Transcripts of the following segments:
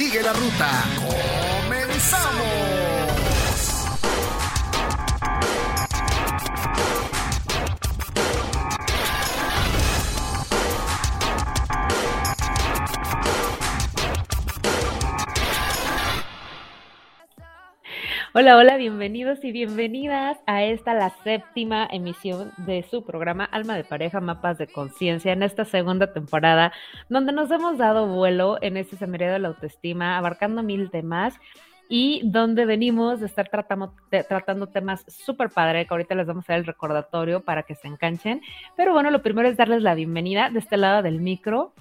Sigue la ruta. ¡Comenzamos! Hola, hola, bienvenidos y bienvenidas a esta, la séptima emisión de su programa Alma de Pareja, Mapas de Conciencia, en esta segunda temporada, donde nos hemos dado vuelo en este seminario de la autoestima, abarcando mil temas y donde venimos de estar tratando, tratando temas súper padre, que ahorita les vamos a dar el recordatorio para que se enganchen. Pero bueno, lo primero es darles la bienvenida de este lado del micro,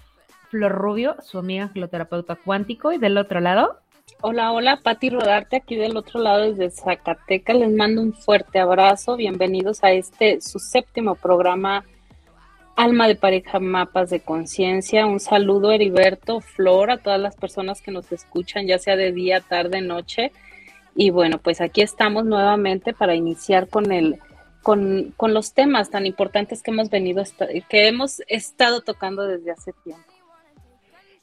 Flor Rubio, su amiga angeloterapeuta cuántico, y del otro lado, Hola, hola, Pati Rodarte, aquí del otro lado desde Zacatecas. Les mando un fuerte abrazo. Bienvenidos a este, su séptimo programa, Alma de Pareja, Mapas de Conciencia. Un saludo, Heriberto, Flor, a todas las personas que nos escuchan, ya sea de día, tarde, noche. Y bueno, pues aquí estamos nuevamente para iniciar con el, con, con los temas tan importantes que hemos venido, que hemos estado tocando desde hace tiempo.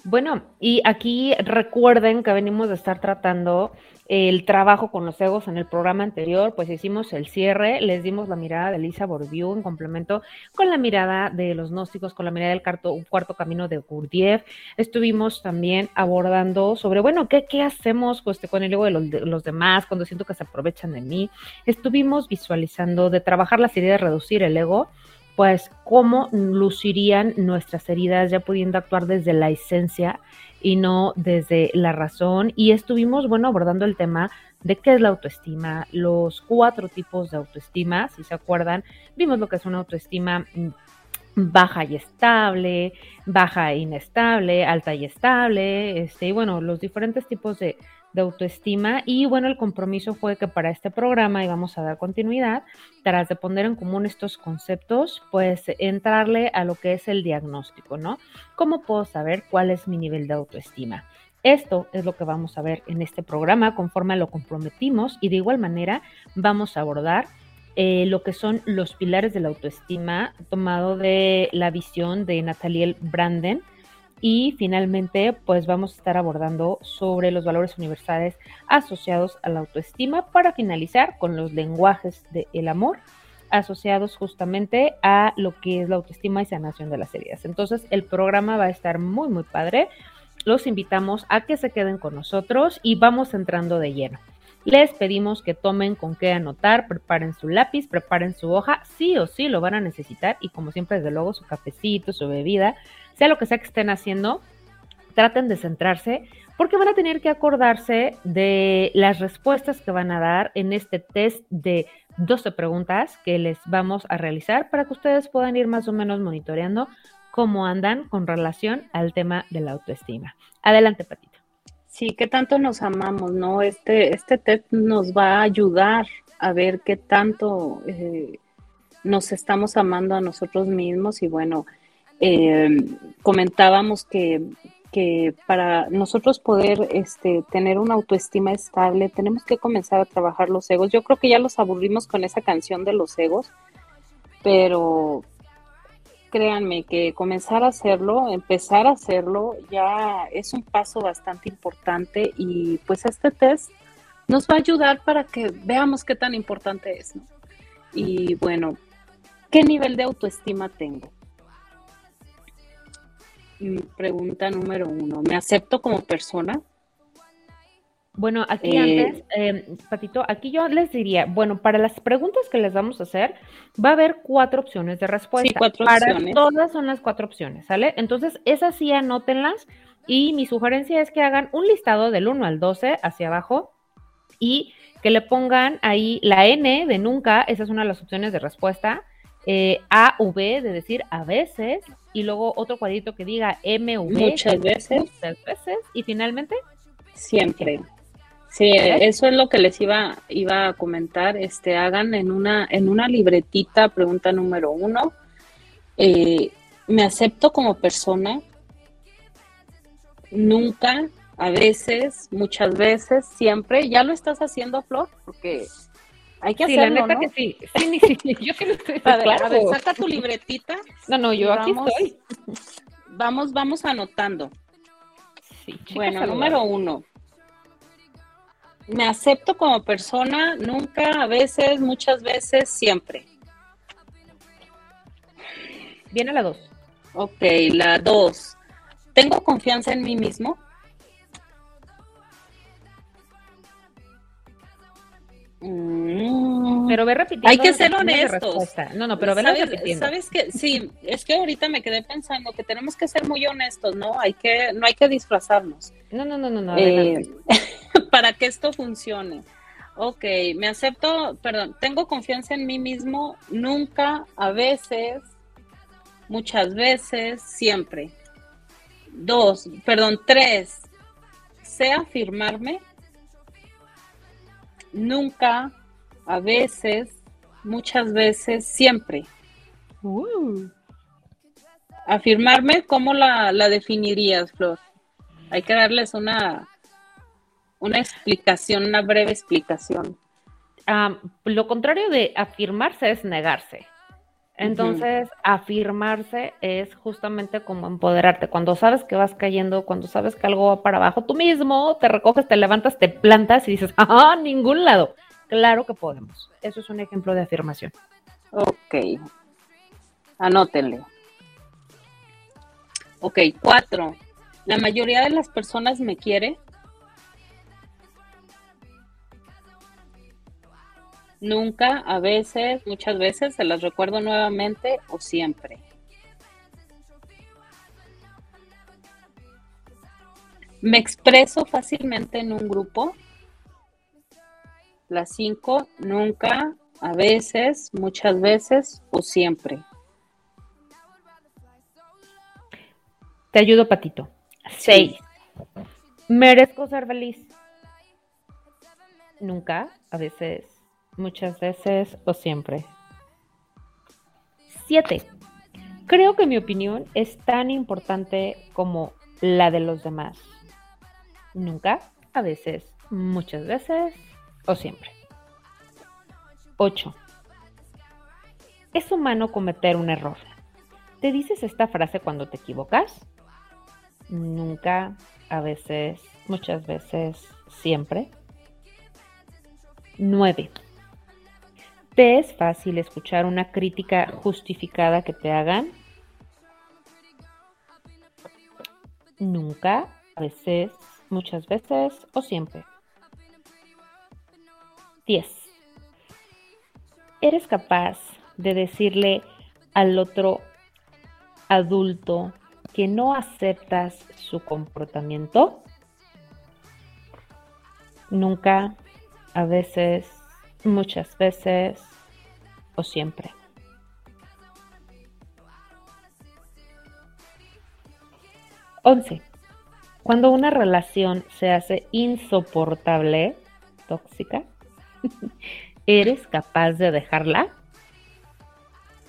Bueno, y aquí recuerden que venimos de estar tratando el trabajo con los egos en el programa anterior, pues hicimos el cierre, les dimos la mirada de Lisa Bourdieu en complemento con la mirada de los gnósticos, con la mirada del cuarto, cuarto camino de Gurdjieff. Estuvimos también abordando sobre, bueno, ¿qué, qué hacemos pues, con el ego de los, de los demás cuando siento que se aprovechan de mí? Estuvimos visualizando de trabajar las heridas, reducir el ego pues cómo lucirían nuestras heridas ya pudiendo actuar desde la esencia y no desde la razón. Y estuvimos, bueno, abordando el tema de qué es la autoestima, los cuatro tipos de autoestima, si se acuerdan, vimos lo que es una autoestima mm, baja y estable, baja e inestable, alta y estable, este, y bueno, los diferentes tipos de, autoestima. Y bueno, el compromiso fue que para este programa íbamos a dar continuidad, tras de poner en común estos conceptos, pues entrarle a lo que es el diagnóstico, ¿no? ¿Cómo puedo saber cuál es mi nivel de autoestima? Esto es lo que vamos a ver en este programa conforme lo comprometimos y de igual manera vamos a abordar eh, lo que son los pilares de la autoestima tomado de la visión de Nathaniel Branden y finalmente pues vamos a estar abordando sobre los valores universales asociados a la autoestima para finalizar con los lenguajes del amor asociados justamente a lo que es la autoestima y sanación de las heridas. Entonces el programa va a estar muy muy padre. Los invitamos a que se queden con nosotros y vamos entrando de lleno. Les pedimos que tomen con qué anotar, preparen su lápiz, preparen su hoja, sí o sí lo van a necesitar y como siempre desde luego su cafecito, su bebida, sea lo que sea que estén haciendo, traten de centrarse porque van a tener que acordarse de las respuestas que van a dar en este test de 12 preguntas que les vamos a realizar para que ustedes puedan ir más o menos monitoreando cómo andan con relación al tema de la autoestima. Adelante, Patita. Sí, qué tanto nos amamos, ¿no? Este, este test nos va a ayudar a ver qué tanto eh, nos estamos amando a nosotros mismos y bueno, eh, comentábamos que, que para nosotros poder este, tener una autoestima estable tenemos que comenzar a trabajar los egos. Yo creo que ya los aburrimos con esa canción de los egos, pero créanme que comenzar a hacerlo, empezar a hacerlo, ya es un paso bastante importante y pues este test nos va a ayudar para que veamos qué tan importante es, ¿no? Y bueno, ¿qué nivel de autoestima tengo? Mm, Pregunta número uno, ¿me acepto como persona? Bueno, aquí Eh, antes, eh, Patito, aquí yo les diría, bueno, para las preguntas que les vamos a hacer, va a haber cuatro opciones de respuesta. cuatro para opciones. todas son las cuatro opciones, ¿sale? Entonces, esas sí anótenlas y mi sugerencia es que hagan un listado del 1 al 12 hacia abajo y que le pongan ahí la N de nunca, esa es una de las opciones de respuesta, eh, A, V de decir a veces, y luego otro cuadrito que diga M, V. Muchas veces. Muchas veces, y finalmente, Siempre. Sí, eso es lo que les iba, iba a comentar. Este, hagan en una, en una libretita, pregunta número uno. eh, ¿Me acepto como persona? Nunca, a veces, muchas veces, siempre. ¿Ya lo estás haciendo, Flor? Porque hay que sí, la hacerlo, neta ¿no? que sí. Sí, sí, yo sí lo estoy A ver, claro. a ver, saca tu libretita. No, no, yo aquí Vamos. estoy. Vamos, vamos anotando. Sí, Bueno, número uno. Me acepto como persona, nunca, a veces, muchas veces, siempre. Viene la dos. Ok, la dos. ¿Tengo confianza en mí mismo? Mm, Pero ve repitiendo. Hay que ser honestos. No, no, pero ¿Sabes, repitiendo. ¿Sabes que Sí, es que ahorita me quedé pensando que tenemos que ser muy honestos, ¿no? Hay que, no hay que disfrazarnos. No, no, no, no, no. Eh, para que esto funcione. Ok, me acepto, perdón, tengo confianza en mí mismo, nunca, a veces, muchas veces, siempre. Dos, perdón, tres, sé afirmarme, nunca, a veces, muchas veces, siempre. Uh, Afirmarme, ¿cómo la, la definirías, Flor? Hay que darles una, una explicación, una breve explicación. am, lo contrario de afirmarse es negarse. Entonces, afirmarse es justamente como empoderarte. Cuando sabes que vas cayendo, cuando sabes que algo va para abajo, tú mismo te recoges, te levantas, te plantas y dices, ¡ah, ningún lado! Claro que podemos. Eso es un ejemplo de afirmación. Ok. Anótenle. Ok, cuatro. La mayoría de las personas me quiere. Nunca, a veces, muchas veces, se las recuerdo nuevamente o siempre. Me expreso fácilmente en un grupo. Las cinco, nunca, a veces, muchas veces o siempre. Te ayudo, Patito. Seis. Merezco ser feliz. Nunca, a veces, muchas veces o siempre. Siete. Creo que mi opinión es tan importante como la de los demás. Nunca, a veces, muchas veces o siempre. 8. Es humano cometer un error. ¿Te dices esta frase cuando te equivocas? Nunca, a veces, muchas veces, siempre. 9. ¿Te es fácil escuchar una crítica justificada que te hagan? Nunca, a veces, muchas veces o siempre. 10. ¿Eres capaz de decirle al otro adulto que no aceptas su comportamiento? Nunca, a veces, muchas veces o siempre. Once. Cuando una relación se hace insoportable, tóxica, ¿eres capaz de dejarla?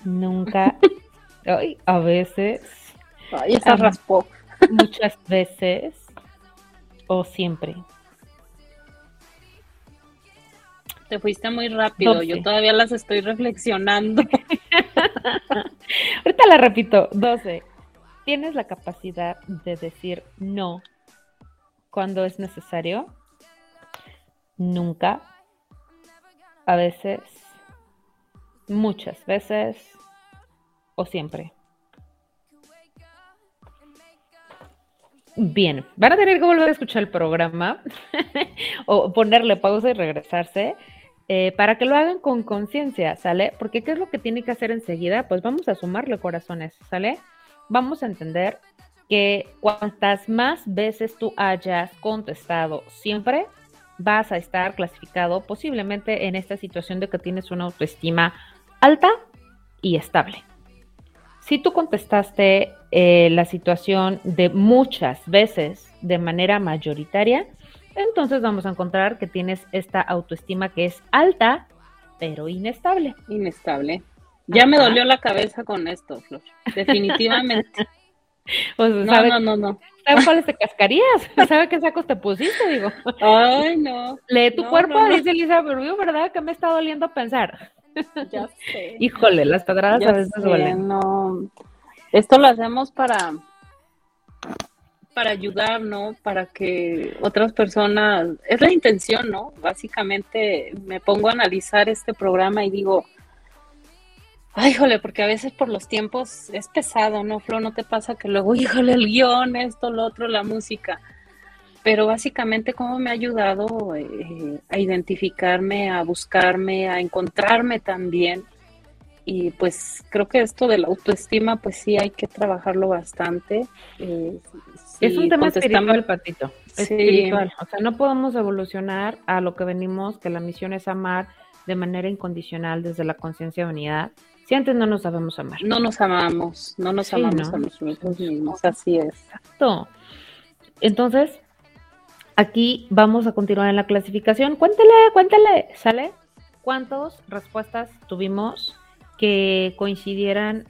Nunca, ay, a veces, Ay, esa raspó. muchas veces o siempre. Te fuiste muy rápido. Yo todavía las estoy reflexionando. Ahorita la repito, 12. ¿Tienes la capacidad de decir no cuando es necesario? Nunca. A veces. Muchas veces. O siempre. Bien, van a tener que volver a escuchar el programa o ponerle pausa y regresarse eh, para que lo hagan con conciencia, ¿sale? Porque ¿qué es lo que tiene que hacer enseguida? Pues vamos a sumarle corazones, ¿sale? Vamos a entender que cuantas más veces tú hayas contestado siempre, vas a estar clasificado posiblemente en esta situación de que tienes una autoestima alta y estable. Si tú contestaste eh, la situación de muchas veces de manera mayoritaria, entonces vamos a encontrar que tienes esta autoestima que es alta, pero inestable. Inestable. Ya me dolió la cabeza con esto, Flor. Definitivamente. Pues, no, ¿sabe, no, no, no. ¿Sabe cuáles te cascarías? ¿Sabe qué sacos te pusiste? Digo. Ay, no. Lee tu No, cuerpo, no, no. dice Elisa Rubio, ¿verdad? Que me está doliendo pensar. Ya sé. Híjole, las pedradas Ya a veces sé, duelen. no. Esto lo hacemos para para ayudar, ¿no? Para que otras personas, es la intención, ¿no? Básicamente me pongo a analizar este programa y digo, ay, híjole, porque a veces por los tiempos es pesado, ¿no, Flo? ¿No te pasa que luego, híjole, el guion, esto, lo otro, la música? Pero básicamente cómo me ha ayudado eh, a identificarme, a buscarme, a encontrarme también. Y pues creo que esto de la autoestima, pues sí hay que trabajarlo bastante. Eh, Es sí, un tema espiritual, Patito. Sí. Espiritual. O sea, no podemos evolucionar a lo que venimos, que la misión es amar de manera incondicional desde la conciencia de unidad. Si antes no nos sabemos amar. No nos amamos, no nos Sí, amamos ¿no? a nosotros mismos, así es. Exacto. Entonces, aquí vamos a continuar en la clasificación. Cuéntele, cuéntele, ¿sale? ¿Cuántas respuestas tuvimos que coincidieran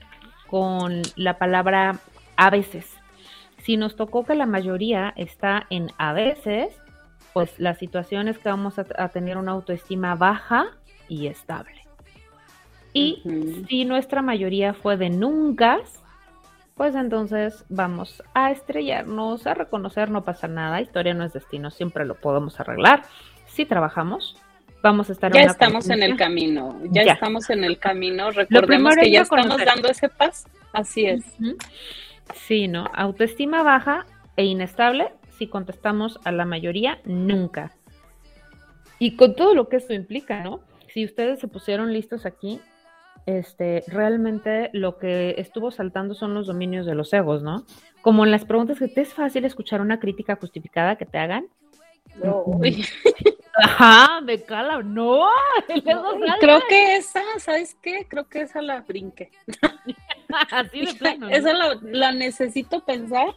con la palabra a veces? Si nos tocó que la mayoría está en a veces, pues la situación es que vamos a, a tener una autoestima baja y estable. Y si nuestra mayoría fue de nunca, pues entonces vamos a estrellarnos, a reconocer, no pasa nada, historia no es destino, siempre lo podemos arreglar. Si trabajamos, vamos a estar Ya estamos en el camino, ya, Ya. estamos en el camino, recordemos que ya estamos dando ese paso, así es. Sí, ¿no? Autoestima baja e inestable si contestamos a la mayoría, nunca. Y con todo lo que esto implica, ¿no? Si ustedes se pusieron listos aquí, este, realmente lo que estuvo saltando son los dominios de los egos, ¿no? Como en las preguntas que te es fácil escuchar una crítica justificada que te hagan. Uy, Ajá, me cala, no, creo que esa, ¿sabes qué? Creo que esa la brinqué. así de plano. ¿no? Esa la, la necesito pensar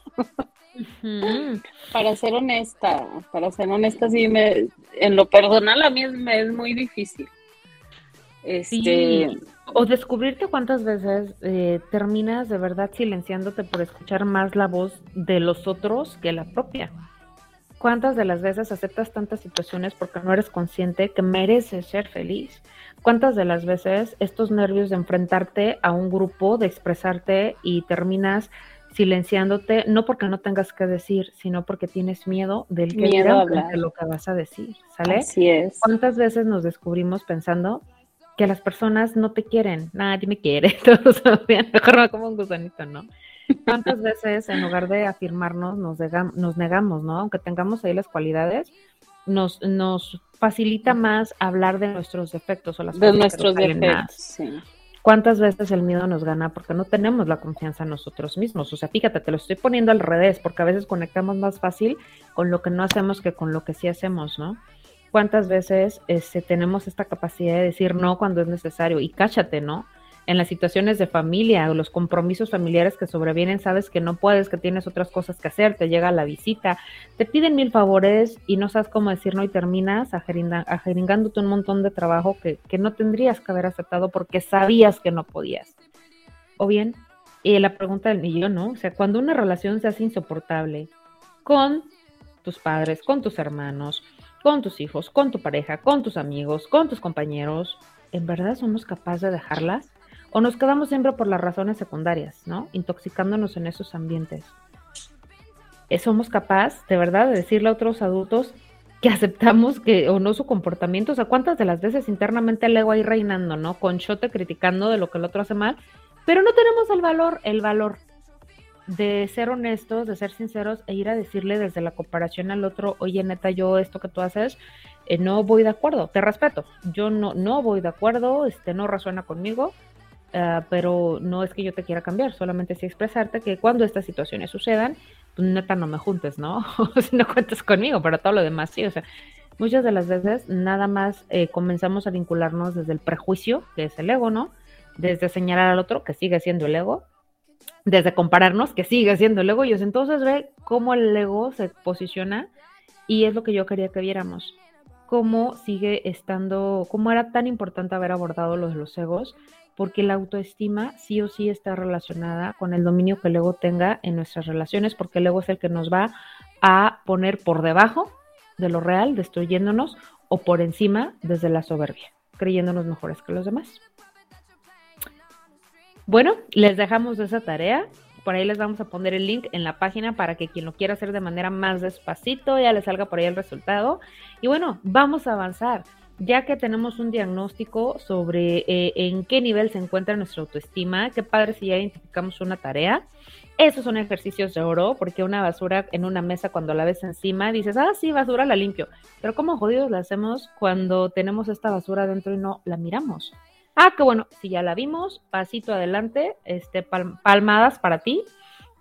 para ser honesta, para ser honesta, sí, me, en lo personal a mí es, me es muy difícil. Este, Sí. O descubrirte cuántas veces eh, terminas de verdad silenciándote por escuchar más la voz de los otros que la propia. ¿Cuántas de las veces aceptas tantas situaciones porque no eres consciente que mereces ser feliz? ¿Cuántas de las veces estos nervios de enfrentarte a un grupo, de expresarte y terminas silenciándote, no porque no tengas que decir, sino porque tienes miedo del que Miedo dirán a lo que vas a decir, ¿sale? así es. ¿Cuántas veces nos descubrimos pensando que las personas no te quieren? Nadie me quiere, todos se odian, mejor me como un gusanito, ¿no? ¿Cuántas veces en lugar de afirmarnos nos, negamos, ¿no? Aunque tengamos ahí las cualidades, nos, nos facilita más hablar de nuestros defectos o las De cosas que nuestros defectos, sí. ¿Cuántas veces el miedo nos gana porque no tenemos la confianza en nosotros mismos? O sea, fíjate, te lo estoy poniendo al revés, porque a veces conectamos más fácil con lo que no hacemos que con lo que sí hacemos, ¿no? ¿Cuántas veces este, tenemos esta capacidad de decir no cuando es necesario? Y cáchate, ¿no? En las situaciones de familia o los compromisos familiares que sobrevienen, sabes que no puedes, que tienes otras cosas que hacer, te llega la visita, te piden mil favores y no sabes cómo decir no y terminas ajeringándote un montón de trabajo que, que no tendrías que haber aceptado porque sabías que no podías. O bien, eh, la pregunta del millón, ¿no? O sea, cuando una relación se hace insoportable con tus padres, con tus hermanos, con tus hijos, con tu pareja, con tus amigos, con tus compañeros, ¿en verdad somos capaces de dejarlas? ¿O nos quedamos siempre por las razones secundarias, ¿no? Intoxicándonos en esos ambientes. Eh, ¿Somos capaces de verdad de decirle a otros adultos que aceptamos que o no su comportamiento? O sea, ¿cuántas de las veces internamente el ego ahí reinando, ¿no? Con chote criticando de lo que el otro hace mal, pero no tenemos el valor, el valor de ser honestos, de ser sinceros e ir a decirle desde la comparación al otro, oye, neta, yo esto que tú haces, eh, no voy de acuerdo, te respeto, yo no, no voy de acuerdo, este no resuena conmigo, uh, pero no es que yo te quiera cambiar, solamente es expresarte que cuando estas situaciones sucedan, pues neta no me juntes, ¿no? si no cuentes conmigo, pero todo lo demás sí, o sea, muchas de las veces nada más eh, comenzamos a vincularnos desde el prejuicio, que es el ego, ¿no? Desde señalar al otro, que sigue siendo el ego, desde compararnos, que sigue siendo el ego, y entonces ve cómo el ego se posiciona, y es lo que yo quería que viéramos, cómo sigue estando, cómo era tan importante haber abordado los los egos, porque la autoestima sí o sí está relacionada con el dominio que el ego tenga en nuestras relaciones, porque el ego es el que nos va a poner por debajo de lo real, destruyéndonos, o por encima desde la soberbia, creyéndonos mejores que los demás. Bueno, les dejamos esa tarea. Por ahí les vamos a poner el link en la página para que quien lo quiera hacer de manera más despacito ya le salga por ahí el resultado. Y bueno, vamos a avanzar. Ya que tenemos un diagnóstico sobre eh, en qué nivel se encuentra nuestra autoestima, qué padre si ya identificamos una tarea. Esos son ejercicios de oro, porque una basura en una mesa cuando la ves encima dices, ah, sí, basura la limpio. Pero ¿cómo jodidos la hacemos cuando tenemos esta basura dentro y no la miramos? Ah, qué bueno, si ya la vimos, pasito adelante, este, palmadas para ti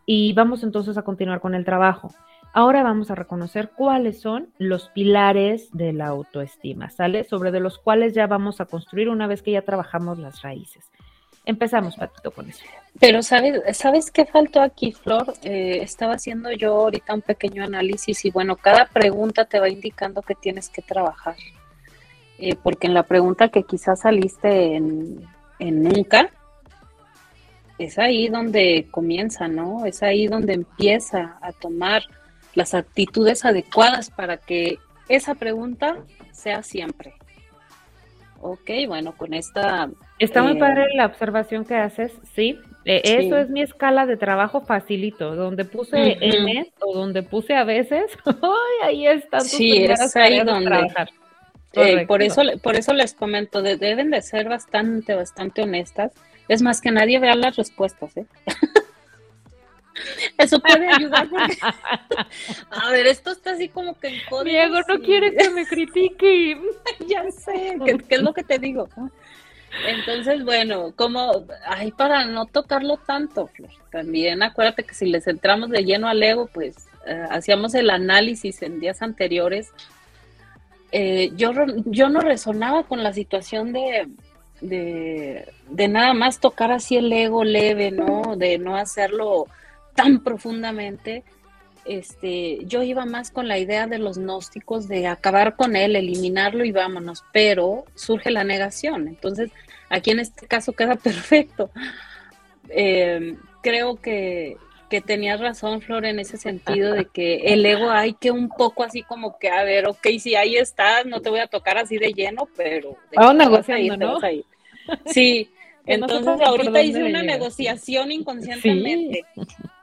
y vamos entonces a continuar con el trabajo. Ahora vamos a reconocer cuáles son los pilares de la autoestima, ¿sale? Sobre de los cuales ya vamos a construir una vez que ya trabajamos las raíces. Empezamos, Patito, con eso. Pero ¿sabes, ¿sabes qué faltó aquí, Flor? Eh, estaba haciendo yo ahorita un pequeño análisis y bueno, cada pregunta te va indicando que tienes que trabajar. Eh, porque en la pregunta que quizás saliste en, en nunca, es ahí donde comienza, ¿no? Es ahí donde empieza a tomar las actitudes adecuadas para que esa pregunta sea siempre. Ok, bueno, con esta... Está muy eh, padre la observación que haces, sí. Eh, eso es mi escala de trabajo facilito, donde puse M o donde puse a veces, ahí están tus sí, es ahí donde. Eh, por, eso, por eso les comento, deben de ser bastante, bastante honestas. Es más que nadie vea las respuestas, ¿eh? Eso puede ayudar porque... A ver, esto está así como que en Diego no quiere que me critique. ya sé, ¿qué, es lo que te digo? Entonces, bueno, como, ay, para no tocarlo tanto, Flor, también acuérdate que si les entramos de lleno al ego, pues eh, hacíamos el análisis en días anteriores eh, yo, yo no resonaba con la situación de, de, nada más tocar así el ego leve, ¿no? De no hacerlo tan profundamente. Este, yo iba más con la idea de los gnósticos de acabar con él, eliminarlo y vámonos, pero surge la negación. Entonces, aquí en este caso queda perfecto. Eh, creo que, que tenías razón, Flor, en ese sentido de que el ego hay que un poco así como que, a ver, ok, si ahí estás, no te voy a tocar así de lleno, pero... Vamos negociando, ¿no? Sí, entonces ahorita hice una negociación inconscientemente.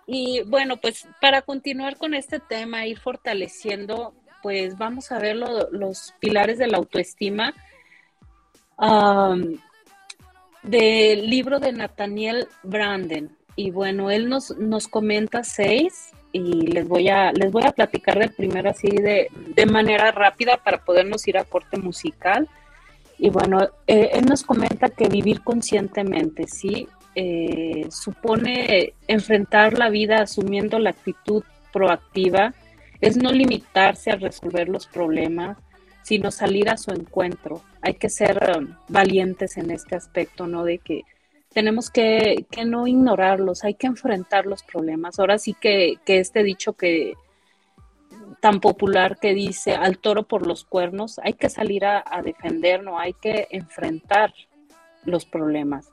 Y bueno, pues para continuar con este tema, ir fortaleciendo, pues vamos a ver los pilares de la autoestima. del libro de Nathaniel Branden. Y bueno, él nos, nos comenta seis y les voy a, les voy a platicar de primero así de, de manera rápida para podernos ir a corte musical. Y bueno, eh, él nos comenta que vivir conscientemente, ¿sí? Eh, supone enfrentar la vida asumiendo la actitud proactiva, es no limitarse a resolver los problemas, sino salir a su encuentro. Hay que ser um, valientes en este aspecto, ¿no? De que tenemos que, no ignorarlos, hay que enfrentar los problemas. Ahora sí que, este dicho que tan popular que dice al toro por los cuernos, hay que salir a, a defender, no hay que enfrentar los problemas.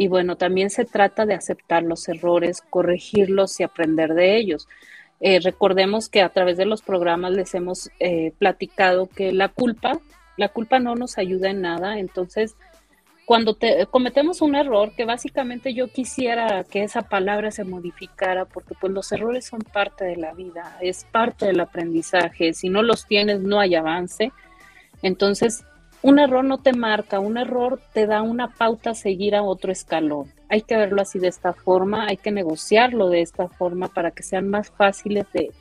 Y bueno, también se trata de aceptar los errores, corregirlos y aprender de ellos. Eh, recordemos que a través de los programas les hemos eh, platicado que la culpa, la culpa no nos ayuda en nada, entonces cuando te, cometemos un error, que básicamente yo quisiera que esa palabra se modificara, porque pues los errores son parte de la vida, es parte del aprendizaje, si no los tienes no hay avance. Entonces, un error no te marca, un error te da una pauta a seguir a otro escalón. Hay que verlo así de esta forma, hay que negociarlo de esta forma para que sean más fáciles de,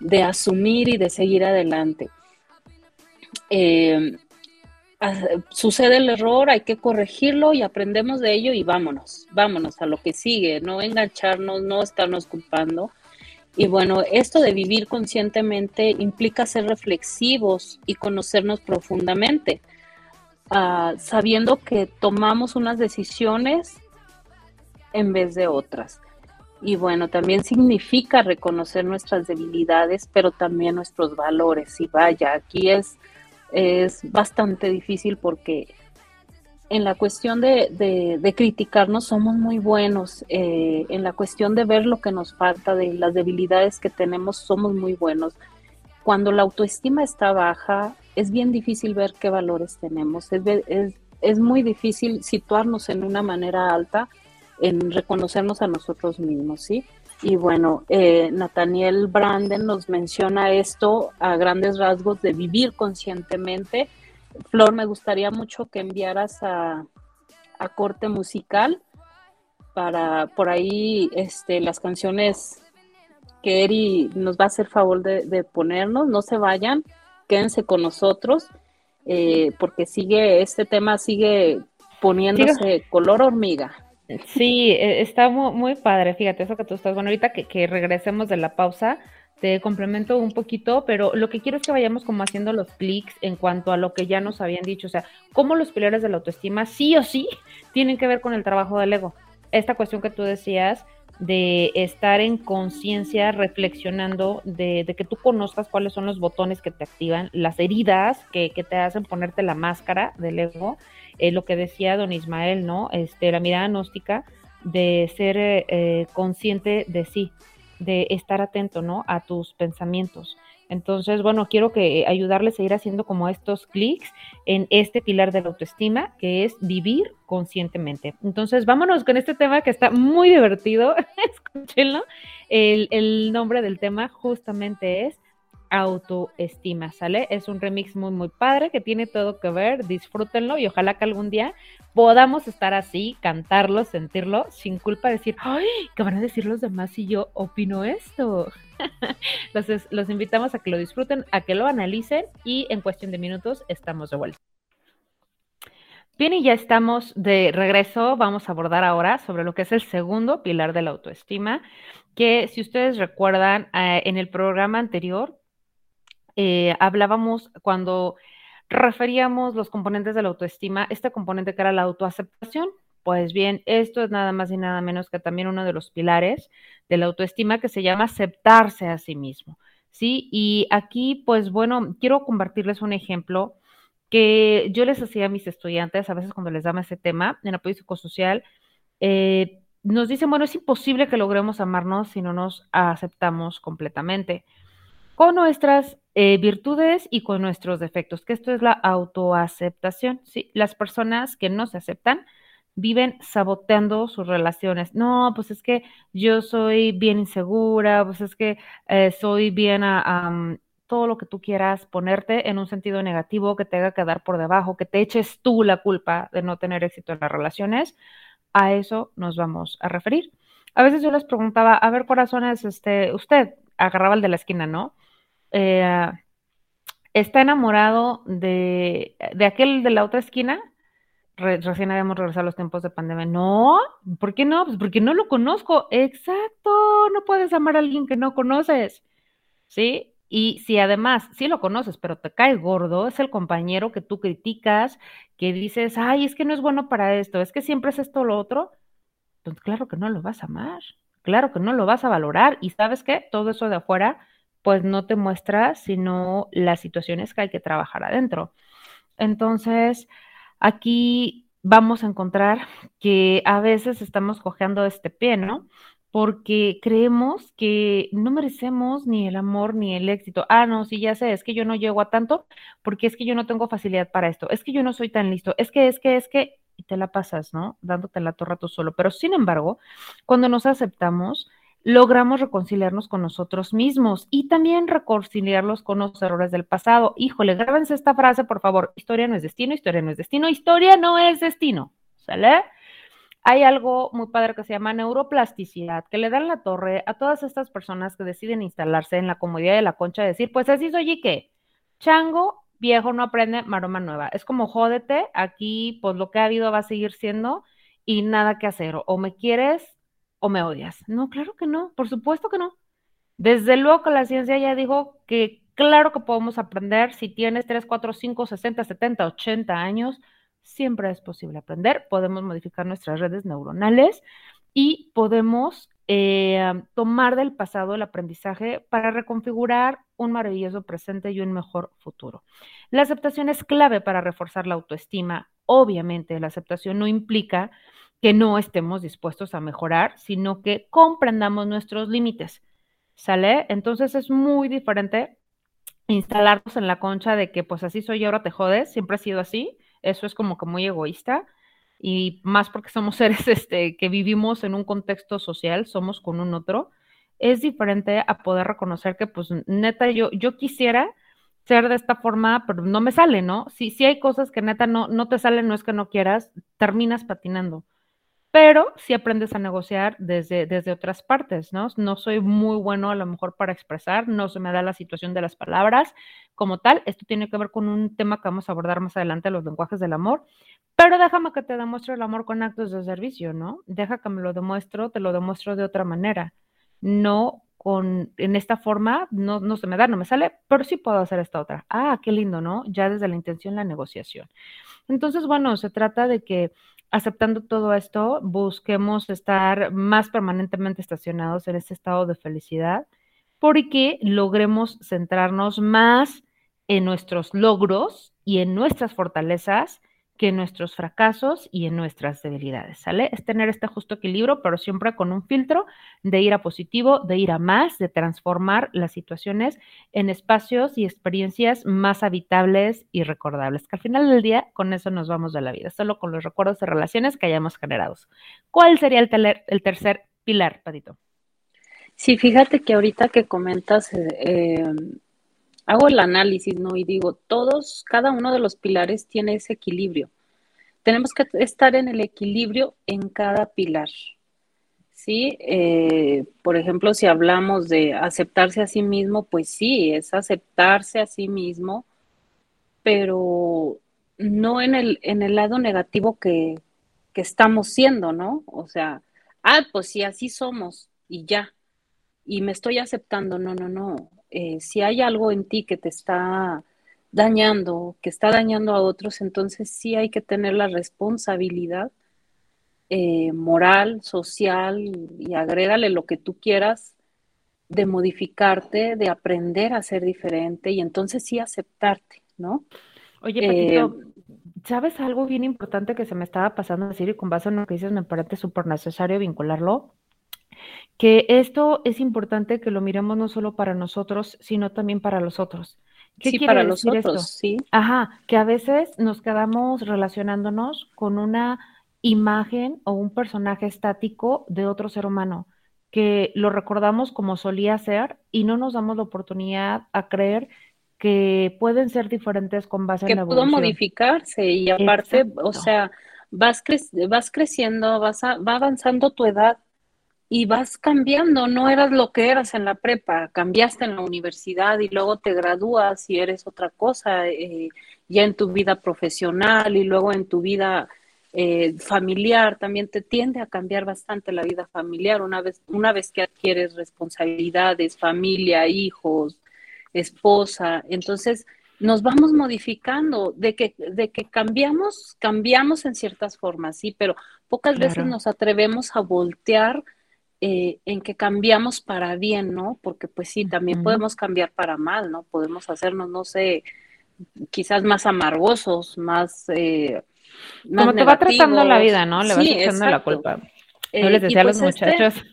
de asumir y de seguir adelante. Eh, sucede el error, hay que corregirlo y aprendemos de ello y vámonos, vámonos a lo que sigue, no engancharnos, no estarnos culpando. Y bueno, esto de vivir conscientemente implica ser reflexivos y conocernos profundamente, uh, sabiendo que tomamos unas decisiones en vez de otras. Y bueno, también significa reconocer nuestras debilidades, pero también nuestros valores. Y vaya, aquí es es bastante difícil porque en la cuestión de, de, criticarnos somos muy buenos, eh, en la cuestión de ver lo que nos falta, de las debilidades que tenemos, somos muy buenos. Cuando la autoestima está baja, es bien difícil ver qué valores tenemos, es, es, muy difícil situarnos en una manera alta, en reconocernos a nosotros mismos, ¿sí? Y bueno, eh, Nathaniel Branden nos menciona esto a grandes rasgos de vivir conscientemente. Flor, me gustaría mucho que enviaras a, corte musical para por ahí este, las canciones que Eri nos va a hacer favor de, ponernos. No se vayan, quédense con nosotros, eh, porque sigue, este tema sigue poniéndose color hormiga. Sí, e, está muy, padre, fíjate, eso que tú estás, bueno, ahorita que, regresemos de la pausa, te complemento un poquito, pero lo que quiero es que vayamos como haciendo los clics en cuanto a lo que ya nos habían dicho, o sea, cómo los pilares de la autoestima sí o sí tienen que ver con el trabajo del ego. Esta cuestión que tú decías de estar en conciencia, reflexionando, de, que tú conozcas cuáles son los botones que te activan, las heridas que, que te hacen ponerte la máscara del ego eh, lo que decía don Ismael, ¿no? Este, la mirada gnóstica de ser eh, eh, consciente de sí, de estar atento, ¿no? A tus pensamientos. Entonces, bueno, quiero que ayudarles a ir haciendo como estos clics en este pilar de la autoestima, que es vivir conscientemente. Entonces, vámonos con este tema que está muy divertido. Escúchenlo. El, el nombre del tema justamente es autoestima, ¿sale? Es un remix muy, muy padre que tiene todo que ver, disfrútenlo y ojalá que algún día podamos estar así, cantarlo, sentirlo, sin culpa, decir, ¡ay! ¿Qué van a decir los demás si yo opino esto? Entonces, los invitamos a que lo disfruten, a que lo analicen y en cuestión de minutos estamos de vuelta. Bien, y ya estamos de regreso. Vamos a abordar ahora sobre lo que es el segundo pilar de la autoestima, que si ustedes recuerdan, eh, en el programa anterior eh, hablábamos cuando referíamos los componentes de la autoestima, este componente que era la autoaceptación. Pues bien, esto es nada más y nada menos que también uno de los pilares de la autoestima que se llama aceptarse a sí mismo. ¿Sí? Y aquí, pues bueno, quiero compartirles un ejemplo que yo les hacía a mis estudiantes, a veces cuando les daba ese tema en apoyo psicosocial, eh, nos dicen, bueno, es imposible que logremos amarnos si no nos aceptamos completamente con nuestras eh, virtudes y con nuestros defectos, que esto es la autoaceptación. ¿sí? Las personas que no se aceptan viven saboteando sus relaciones. No, pues es que yo soy bien insegura, pues es que eh, soy bien a, todo lo que tú quieras ponerte en un sentido negativo, que te haga quedar por debajo, que te eches tú la culpa de no tener éxito en las relaciones. A eso nos vamos a referir. A veces yo les preguntaba, a ver, corazones, este, usted agarraba el de la esquina, ¿no? Eh, está enamorado de, aquel de la otra esquina. recién habíamos regresado a los tiempos de pandemia. No, ¿por qué no? Pues porque no lo conozco. Exacto, no puedes amar a alguien que no conoces. ¿Sí? Y si además, sí lo conoces, pero te cae gordo, es el compañero que tú criticas, que dices, ay, es que no es bueno para esto, es que siempre es esto o lo otro, entonces claro que no lo vas a amar, claro que no lo vas a valorar. Y sabes qué, todo eso de afuera pues no te muestra sino las situaciones que hay que trabajar adentro. Entonces, aquí vamos a encontrar que a veces estamos cojeando este pie, ¿no? Porque creemos que no merecemos ni el amor ni el éxito. Ah, no, sí, ya sé, es que yo no llego a tanto porque es que yo no tengo facilidad para esto, es que yo no soy tan listo, es que, es que, es que, y te la pasas, ¿no? Dándote la torre tú solo. Pero sin embargo, cuando nos aceptamos, logramos reconciliarnos con nosotros mismos y también reconciliarlos con los errores del pasado. Híjole, grábense esta frase, por favor. Historia no es destino, historia no es destino, historia no es destino. ¿Sale? Hay algo muy padre que se llama neuroplasticidad, que le dan la torre a todas estas personas que deciden instalarse en la comodidad de la concha y decir, pues así soy y qué. Chango, viejo no aprende, maroma nueva. Es como jódete, aquí pues lo que ha habido va a seguir siendo y nada que hacer. O me quieres o me odias. No, claro que no, por supuesto que no. Desde luego que la ciencia ya dijo que claro que podemos aprender si tienes 3, 4, 5, 60, 70, 80 años, siempre es posible aprender, podemos modificar nuestras redes neuronales y podemos eh, tomar del pasado el aprendizaje para reconfigurar un maravilloso presente y un mejor futuro. La aceptación es clave para reforzar la autoestima. Obviamente, la aceptación no implica que no estemos dispuestos a mejorar, sino que comprendamos nuestros límites. ¿Sale? Entonces es muy diferente instalarnos en la concha de que pues así soy y ahora te jodes, siempre ha sido así, eso es como que muy egoísta y más porque somos seres este, que vivimos en un contexto social, somos con un otro, es diferente a poder reconocer que pues neta yo, yo quisiera ser de esta forma, pero no me sale, ¿no? Si, hay cosas que neta no, no te salen, no es que no quieras, terminas patinando pero si aprendes a negociar desde, desde otras partes, ¿no? No soy muy bueno a lo mejor para expresar, no se me da la situación de las palabras como tal. Esto tiene que ver con un tema que vamos a abordar más adelante, los lenguajes del amor. Pero déjame que te demuestre el amor con actos de servicio, ¿no? Deja que me lo demuestro, te lo demuestro de otra manera. No con, en esta forma, no, no se me da, no me sale, pero sí puedo hacer esta otra. Ah, qué lindo, ¿no? Ya desde la intención, la negociación. Entonces, bueno, se trata de que aceptando todo esto, busquemos estar más permanentemente estacionados en ese estado de felicidad, porque logremos centrarnos más en nuestros logros y en nuestras fortalezas que en nuestros fracasos y en nuestras debilidades, ¿sale? Es tener este justo equilibrio, pero siempre con un filtro de ir a positivo, de ir a más, de transformar las situaciones en espacios y experiencias más habitables y recordables, que al final del día con eso nos vamos de la vida, solo con los recuerdos de relaciones que hayamos generado. ¿Cuál sería el, el tercer pilar, Patito? Sí, fíjate que ahorita que comentas, eh hago el análisis, ¿no? Y digo, todos, cada uno de los pilares tiene ese equilibrio. Tenemos que estar en el equilibrio en cada pilar. ¿Sí? Eh, por ejemplo, si hablamos de aceptarse a sí mismo, pues sí, es aceptarse a sí mismo, pero no en el, en el lado negativo que, que estamos siendo, ¿no? O sea, ah, pues sí, así somos y ya. Y me estoy aceptando, no, no, no. Eh, si hay algo en ti que te está dañando, que está dañando a otros, entonces sí hay que tener la responsabilidad eh, moral, social y agrégale lo que tú quieras de modificarte, de aprender a ser diferente y entonces sí aceptarte, ¿no? Oye, Patito, eh, ¿sabes algo bien importante que se me estaba pasando a decir y con base en lo que dices me parece súper necesario vincularlo? Que esto es importante que lo miremos no solo para nosotros, sino también para los otros. ¿Qué sí, para los otros, sí. Ajá, que a veces nos quedamos relacionándonos con una imagen o un personaje estático de otro ser humano, que lo recordamos como solía ser y no nos damos la oportunidad a creer que pueden ser diferentes con base en la evolución. Que pudo modificarse y aparte, o sea, vas, vas creciendo, vas va avanzando tu edad y vas cambiando, no eras lo que eras en la prepa, cambiaste en la universidad y luego te gradúas y eres otra cosa eh, ya en tu vida profesional y luego en tu vida eh, familiar también te tiende a cambiar bastante la vida familiar una vez, una vez que adquieres responsabilidades, familia, hijos, esposa, entonces nos vamos modificando, de que, de que cambiamos, cambiamos en ciertas formas, sí, pero pocas veces nos atrevemos a voltear eh, en que cambiamos para bien, ¿no? Porque pues sí, también podemos cambiar para mal, ¿no? Podemos hacernos, no sé, quizás más amargosos, más... Eh, Como te va tratando la vida, ¿no? Le vas echando la culpa. No les decía a los pues, este muchachos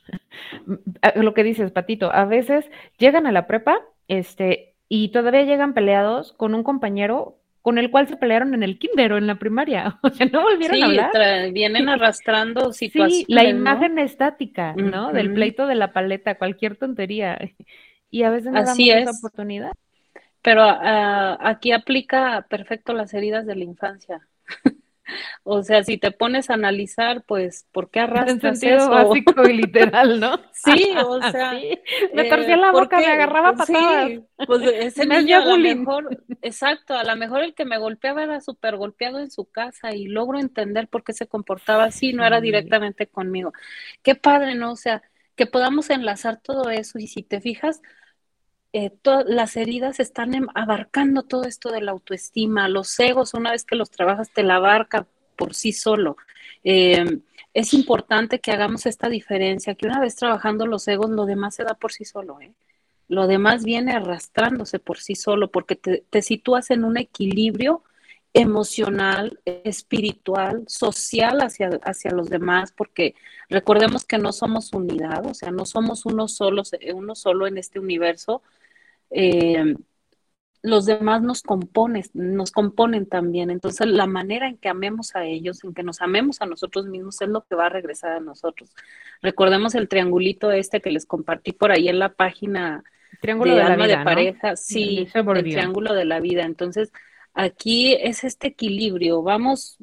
lo que dices, Patito, a veces llegan a la prepa, este, y todavía llegan peleados con un compañero con el cual se pelearon en el kinder o en la primaria. O sea, no volvieron Sí, a hablar. vienen arrastrando Sí, situaciones. la ¿no? imagen estática, ¿no? Del pleito de la paleta, cualquier tontería. Y a veces no damos Así esa es. oportunidad. Pero ah, aquí aplica perfecto las heridas de la infancia. O sea, si te pones a analizar, pues, ¿por qué En arrastras sentido eso? básico y literal, ¿no? Sí, o sea, Sí, me eh, torcía la ¿por boca, me agarraba patadas. Sí, pues ese Me niño a lo mejor, exacto, a lo mejor el que me golpeaba era súper golpeado en su casa y logro entender por qué se comportaba así, no era directamente conmigo. Qué padre, ¿no? O sea, que podamos enlazar todo eso y si te fijas, eh, las heridas están em- abarcando todo esto de la autoestima, los egos, una vez que los trabajas, te la abarca por sí solo. Eh, es importante que hagamos esta diferencia, que una vez trabajando los egos, lo demás se da por sí solo, ¿eh? Lo demás viene arrastrándose por sí solo, porque te, te sitúas en un equilibrio emocional, espiritual, social hacia, hacia los demás, porque recordemos que no somos unidad, o sea, no somos uno solo, uno solo en este universo. Eh, los demás nos componen, nos componen también. Entonces, la manera en que amemos a ellos, en que nos amemos a nosotros mismos, es lo que va a regresar a nosotros. Recordemos el triangulito este que les compartí por ahí en la página Triángulo de de la alma vida, de ¿no? pareja, sí, el Bourdieu. triángulo de la vida. Entonces, aquí es este equilibrio, vamos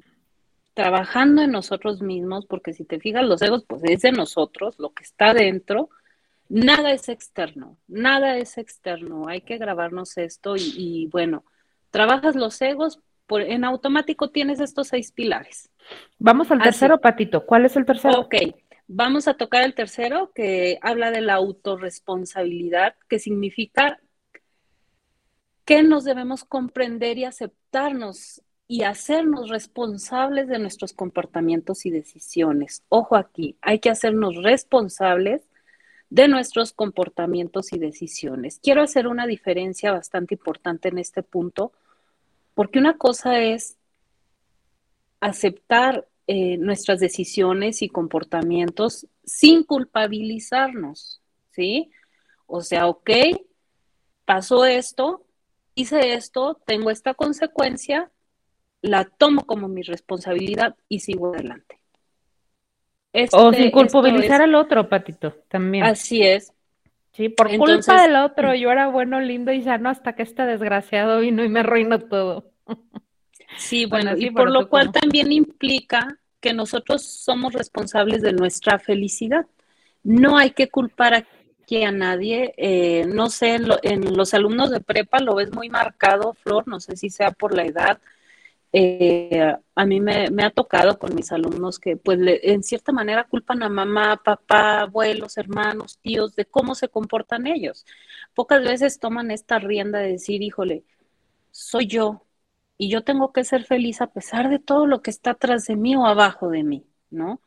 trabajando en nosotros mismos, porque si te fijas, los egos, pues es de nosotros, lo que está dentro, nada es externo, nada es externo, hay que grabarnos esto y, y bueno, trabajas los egos, por, en automático tienes estos seis pilares. Vamos al Así. tercero, Patito. ¿Cuál es el tercero? Ok, vamos a tocar el tercero que habla de la autorresponsabilidad, que significa que nos debemos comprender y aceptarnos y hacernos responsables de nuestros comportamientos y decisiones. Ojo aquí, hay que hacernos responsables de nuestros comportamientos y decisiones. Quiero hacer una diferencia bastante importante en este punto, porque una cosa es aceptar eh, nuestras decisiones y comportamientos sin culpabilizarnos, ¿sí? O sea, ok, pasó esto, hice esto, tengo esta consecuencia, la tomo como mi responsabilidad y sigo adelante. Este, o sin culpabilizar es- al otro, Patito, también. Así es. Sí, por Entonces- culpa del otro, yo era bueno, lindo y sano hasta que este desgraciado vino y me arruinó todo. Sí, Bueno, bueno, sí, y por lo cual también implica que nosotros somos responsables de nuestra felicidad. No hay que culpar aquí a nadie. eh, no sé, en, lo- en los alumnos de prepa lo ves muy marcado, Flor, no sé si sea por la edad. Eh, a mí me, ha tocado con mis alumnos que, pues, le- en cierta manera culpan a mamá, papá, abuelos, hermanos, tíos, de cómo se comportan ellos. Pocas veces toman esta rienda de decir, híjole, soy yo, y yo tengo que ser feliz a pesar de todo lo que está atrás de mí o abajo de mí, ¿no?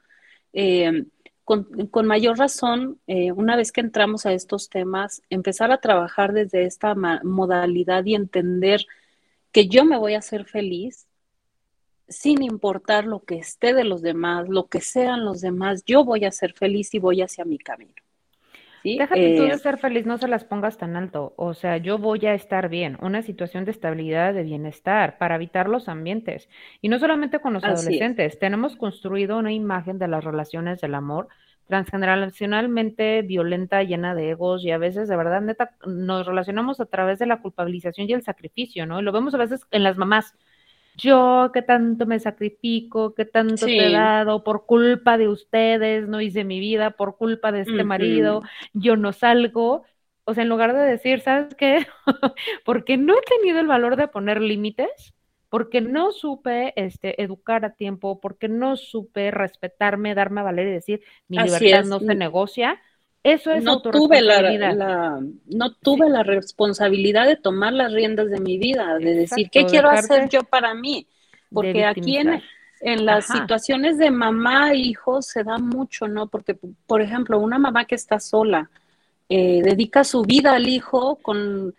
Eh, con, mayor razón, eh, una vez que entramos a estos temas, empezar a trabajar desde esta modalidad y entender que yo me voy a hacer feliz sin importar lo que esté de los demás, lo que sean los demás, yo voy a ser feliz y voy hacia mi camino. ¿sí? Déjate tú de ser feliz, no se las pongas tan alto. O sea, yo voy a estar bien, una situación de estabilidad, de bienestar, para evitar los ambientes. Y no solamente con los es. adolescentes, tenemos construido una imagen de las relaciones del amor transgeneracionalmente violenta, llena de egos, y a veces, de verdad, neta, nos relacionamos a través de la culpabilización y el sacrificio, ¿no? Y lo vemos a veces en las mamás. Yo que tanto me sacrifico, que tanto te he dado por culpa de ustedes, no hice mi vida por culpa de este marido, yo no salgo. O sea, en lugar de decir, ¿sabes qué? Porque no he tenido el valor de poner límites, porque no supe este, educar a tiempo, porque no supe respetarme, darme a valer y decir, mi Así libertad es. no se negocia. Eso es no tuve la, la- no tuve la responsabilidad de tomar las riendas de mi vida, de decir, ¿qué quiero hacer yo para mí? Porque aquí en, en las Ajá. situaciones de mamá e hijo se da mucho, ¿no? Porque, por ejemplo, una mamá que está sola, eh, dedica su vida al hijo con,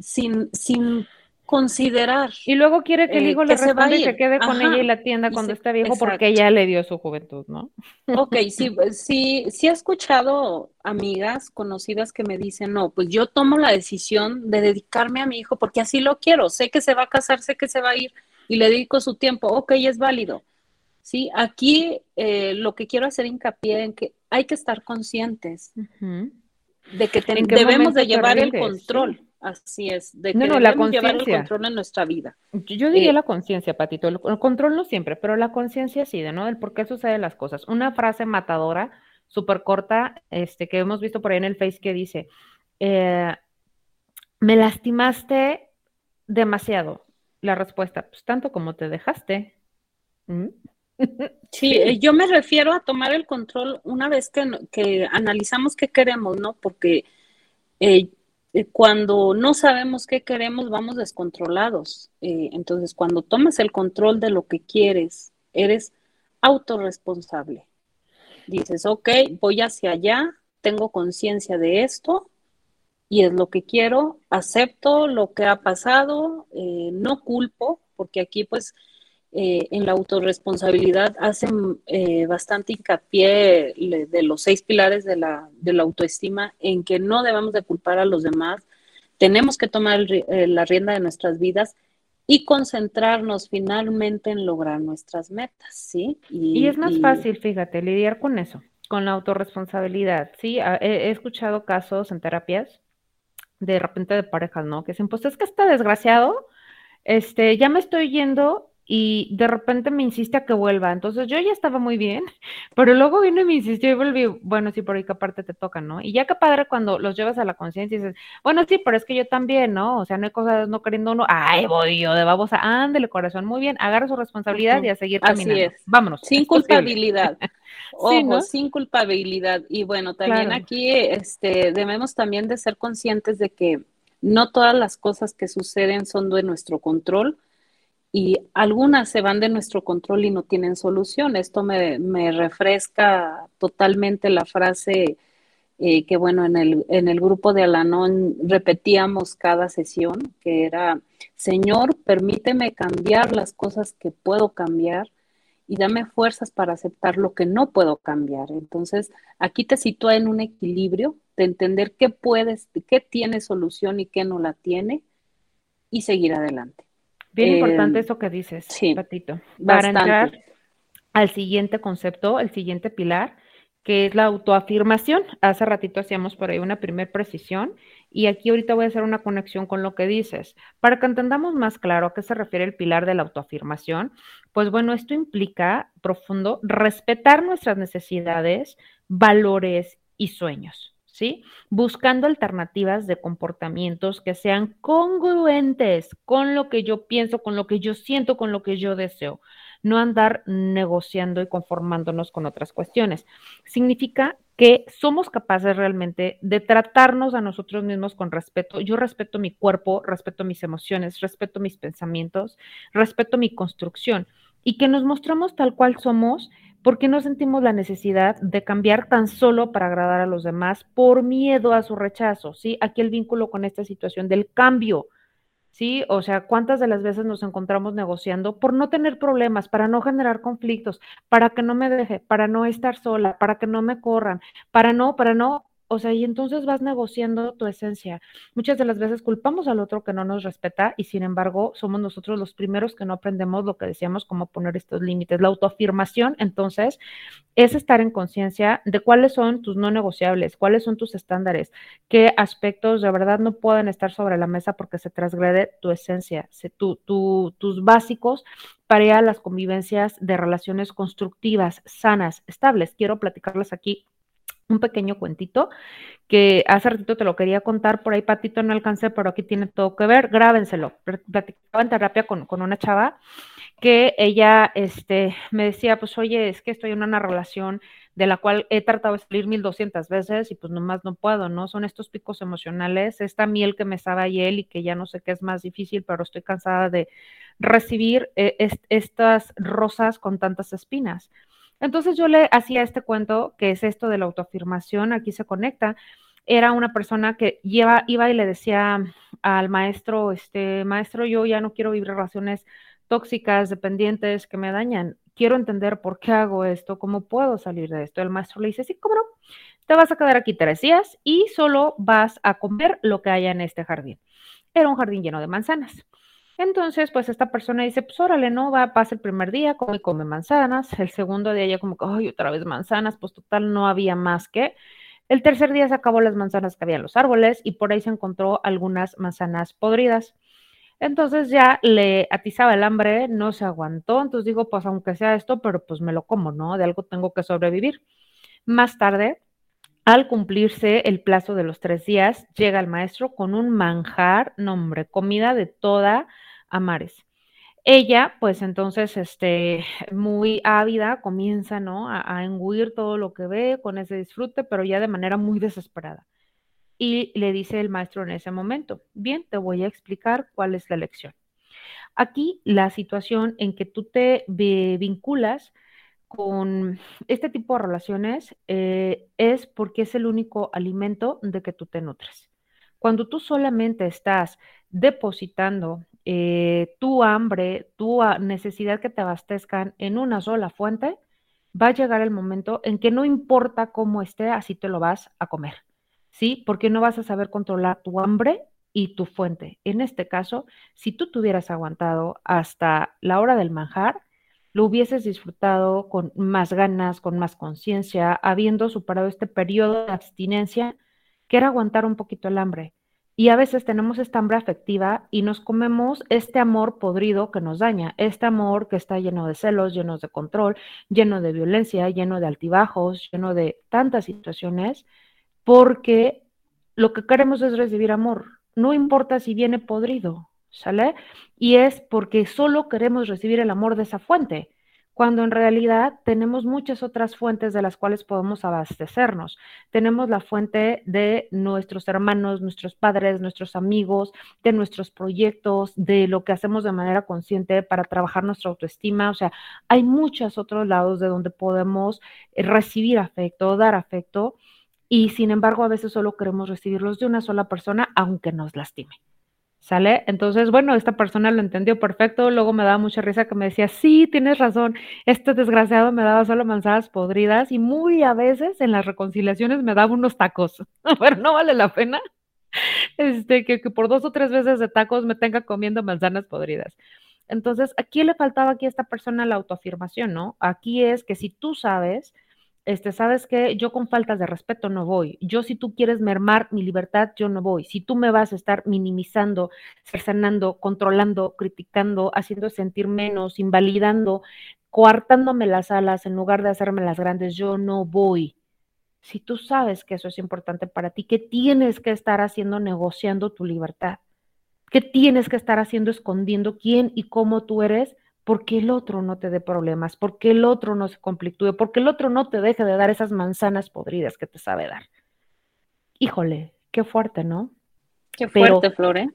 sin, sin considerar. Y luego quiere que el eh, hijo que le se va a responda y se quede con ella y la atienda y cuando se- esté viejo porque ella le dio su juventud, ¿no? Ok, sí, sí, sí he escuchado amigas conocidas que me dicen, no, pues yo tomo la decisión de dedicarme a mi hijo porque así lo quiero, sé que se va a casar, sé que se va a ir y le dedico su tiempo, ok, es válido. Sí, aquí eh, lo que quiero hacer hincapié en que hay que estar conscientes de que ten- ¿En qué debemos de llevar el control. Así es, de que No, no, la llevar el control en nuestra vida. Yo diría Eh, la conciencia, Patito. El, el control no siempre, pero la conciencia sí, de no del por qué suceden las cosas. Una frase matadora, súper corta, este, que hemos visto por ahí en el Face que dice, eh, me lastimaste demasiado. La respuesta, pues tanto como te dejaste. ¿Mm? Sí, eh, yo me refiero a tomar el control una vez que, que analizamos qué queremos, ¿no? Porque eh, cuando no sabemos qué queremos, vamos descontrolados. Eh, entonces, cuando tomas el control de lo que quieres, eres autorresponsable. Dices, ok, voy hacia allá, tengo conciencia de esto y es lo que quiero, acepto lo que ha pasado, eh, no culpo, porque aquí pues eh, en la autorresponsabilidad hacen eh, bastante hincapié de los seis pilares de la, de la autoestima en que no debemos de culpar a los demás, tenemos que tomar el eh, la rienda de nuestras vidas y concentrarnos finalmente en lograr nuestras metas, ¿sí? Y es más y- fácil, fíjate, lidiar con eso, con la autorresponsabilidad. Sí, Ah, he, he escuchado casos en terapias de repente de parejas, ¿no? Que dicen, pues es que está desgraciado, este, ya me estoy yendo y de repente me insiste a que vuelva. Entonces yo ya estaba muy bien, pero luego vino y me insistió y volví, bueno, sí, por ahí que aparte te toca, ¿no? Y ya que padre cuando los llevas a la conciencia y dices, bueno, sí, pero es que yo también, ¿no? O sea, no hay cosas no queriendo uno, ay, voy yo de babosa, ándele, corazón, muy bien, agarra su responsabilidad y a seguir así caminando. es. Vámonos. Sin es culpabilidad. Ojo, Sí, ¿no? sin culpabilidad. Y bueno, también Claro. aquí este, debemos también de ser conscientes de que no todas las cosas que suceden son de nuestro control y algunas se van de nuestro control y no tienen solución. Esto me, refresca totalmente la frase eh, que, bueno, en el, en el grupo de Alanón repetíamos cada sesión, que era, Señor, permíteme cambiar las cosas que puedo cambiar y dame fuerzas para aceptar lo que no puedo cambiar. Entonces, aquí te sitúa en un equilibrio de entender qué puedes, qué tiene solución y qué no la tiene y seguir adelante. Bien Eh, importante eso que dices, sí, Patito. Para Bastante. entrar al siguiente concepto, el siguiente pilar, que es la autoafirmación. Hace ratito hacíamos por ahí una primer precisión y aquí ahorita voy a hacer una conexión con lo que dices. Para que entendamos más claro a qué se refiere el pilar de la autoafirmación, pues bueno, esto implica profundo respetar nuestras necesidades, valores y sueños. ¿Sí? Buscando alternativas de comportamientos que sean congruentes con lo que yo pienso, con lo que yo siento, con lo que yo deseo no andar negociando y conformándonos con otras cuestiones. Significa que somos capaces realmente de tratarnos a nosotros mismos con respeto. Yo respeto mi cuerpo, respeto mis emociones, respeto mis pensamientos, respeto mi construcción y que nos mostramos tal cual somos porque no sentimos la necesidad de cambiar tan solo para agradar a los demás por miedo a su rechazo, ¿sí? Aquí el vínculo con esta situación del cambio, ¿sí? O sea, ¿cuántas de las veces nos encontramos negociando por no tener problemas, para no generar conflictos, para que no me deje, para no estar sola, para que no me corran, para no, para no, o sea, y entonces vas negociando tu esencia. Muchas de las veces culpamos al otro que no nos respeta y sin embargo somos nosotros los primeros que no aprendemos lo que decíamos, como poner estos límites. La autoafirmación, entonces, es estar en conciencia de cuáles son tus no negociables, cuáles son tus estándares, qué aspectos de verdad no pueden estar sobre la mesa porque se transgrede tu esencia, se, tu, tu, tus básicos para las convivencias de relaciones constructivas, sanas, estables. Quiero platicarles aquí un pequeño cuentito que hace ratito te lo quería contar, por ahí Patito no alcancé, pero aquí tiene todo que ver, grábenselo. Platicaba en terapia con, con una chava que ella este, me decía, pues oye, es que estoy en una relación de la cual he tratado de salir 1200 veces y pues nomás no puedo, ¿no? Son estos picos emocionales, esta miel que me sabe y él y que ya no sé qué es más difícil, pero estoy cansada de recibir eh, est estas rosas con tantas espinas. Entonces yo le hacía este cuento, que es esto de la autoafirmación, aquí se conecta, era una persona que iba y le decía al maestro, este, maestro, yo ya no quiero vivir relaciones tóxicas, dependientes, que me dañan. Quiero entender por qué hago esto, cómo puedo salir de esto. El maestro le dice, sí, cómo no, te vas a quedar aquí tres días y solo vas a comer lo que haya en este jardín. Era un jardín lleno de manzanas. Entonces, pues esta persona dice, pues órale, ¿no? Va, pasa el primer día, come come manzanas. El segundo día ya como que, ay, otra vez manzanas, pues total, no había más que. El tercer día se acabó las manzanas que había en los árboles y por ahí se encontró algunas manzanas podridas. Entonces ya le atizaba el hambre, no se aguantó, entonces digo, pues aunque sea esto, pero pues me lo como, ¿no? De algo tengo que sobrevivir. Más tarde, al cumplirse el plazo de los tres días, llega el maestro con un manjar, nombre, comida de toda Amares. Ella, pues entonces, este, muy ávida, comienza, ¿no? A, a engullir todo lo que ve con ese disfrute, pero ya de manera muy desesperada. Y le dice el maestro en ese momento, bien, te voy a explicar cuál es la lección. Aquí la situación en que tú te vinculas con este tipo de relaciones eh, es porque es el único alimento de que tú te nutres. Cuando tú solamente estás depositando eh, tu hambre, tu necesidad que te abastezcan en una sola fuente, va a llegar el momento en que no importa cómo esté, así te lo vas a comer, ¿sí? Porque no vas a saber controlar tu hambre y tu fuente. En este caso, si tú tuvieras aguantado hasta la hora del manjar, lo hubieses disfrutado con más ganas, con más conciencia, habiendo superado este periodo de abstinencia, que era aguantar un poquito el hambre. Y a veces tenemos esta hambre afectiva y nos comemos este amor podrido que nos daña, este amor que está lleno de celos, lleno de control, lleno de violencia, lleno de altibajos, lleno de tantas situaciones, porque lo que queremos es recibir amor, no importa si viene podrido, ¿sale? Y es porque solo queremos recibir el amor de esa fuente cuando en realidad tenemos muchas otras fuentes de las cuales podemos abastecernos. Tenemos la fuente de nuestros hermanos, nuestros padres, nuestros amigos, de nuestros proyectos, de lo que hacemos de manera consciente para trabajar nuestra autoestima. O sea, hay muchos otros lados de donde podemos eh, recibir afecto, dar afecto, y sin embargo a veces solo queremos recibirlos de una sola persona, aunque nos lastime. ¿Sale? Entonces, bueno, esta persona lo entendió perfecto, luego me daba mucha risa que me decía, sí, tienes razón, este desgraciado me daba solo manzanas podridas y muy a veces en las reconciliaciones me daba unos tacos, pero no vale la pena este, que, por dos o tres veces de tacos me tenga comiendo manzanas podridas. Entonces, aquí le faltaba aquí a esta persona la autoafirmación, ¿no? Aquí es que si tú sabes este, sabes que yo con faltas de respeto no voy. Yo si tú quieres mermar mi libertad, yo no voy. Si tú me vas a estar minimizando, cercenando, controlando, criticando, haciendo sentir menos, invalidando, coartándome las alas en lugar de hacerme las grandes, yo no voy. Si tú sabes que eso es importante para ti, ¿qué tienes que estar haciendo negociando tu libertad? ¿Qué tienes que estar haciendo escondiendo quién y cómo tú eres? Porque el otro no te dé problemas, porque el otro no se conflictúe, porque el otro no te deje de dar esas manzanas podridas que te sabe dar. Híjole, qué fuerte, ¿no? Qué fuerte, Flore.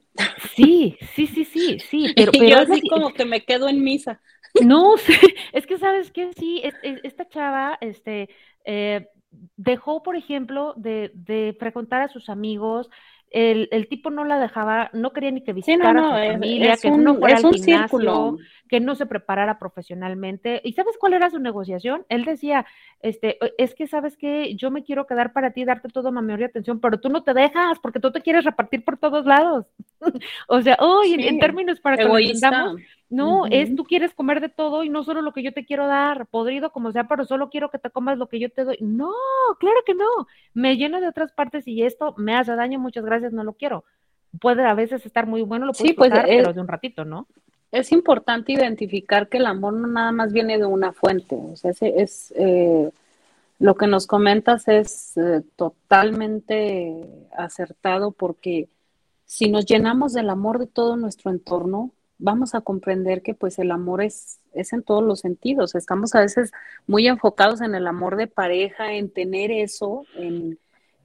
Sí, sí, sí, sí, sí. Pero, y yo así como que me quedo en misa. No, es que sabes que sí, esta chava, este, eh, dejó, por ejemplo, de, de frecuentar a sus amigos, el, el, tipo no la dejaba, no quería ni que visitara a su familia, que no fuera al gimnasio, que no se preparara profesionalmente. ¿Y sabes cuál era su negociación? Él decía, este, es que sabes que yo me quiero quedar para ti, darte toda mi mayor atención, pero tú no te dejas porque tú te quieres repartir por todos lados. o sea, hoy en, términos para que lo entendamos, no, es tú quieres comer de todo y no solo lo que yo te quiero dar, podrido como sea, pero solo quiero que te comas lo que yo te doy. No, claro que no. Me lleno de otras partes y esto me hace daño, muchas gracias, no lo quiero. Puede a veces estar muy bueno, lo puedes sí, pues, pero de un ratito, ¿no? Es importante identificar que el amor no nada más viene de una fuente, o sea, es, eh, lo que nos comentas es eh, totalmente acertado porque si nos llenamos del amor de todo nuestro entorno, vamos a comprender que pues el amor es, es en todos los sentidos. Estamos a veces muy enfocados en el amor de pareja, en tener eso, en,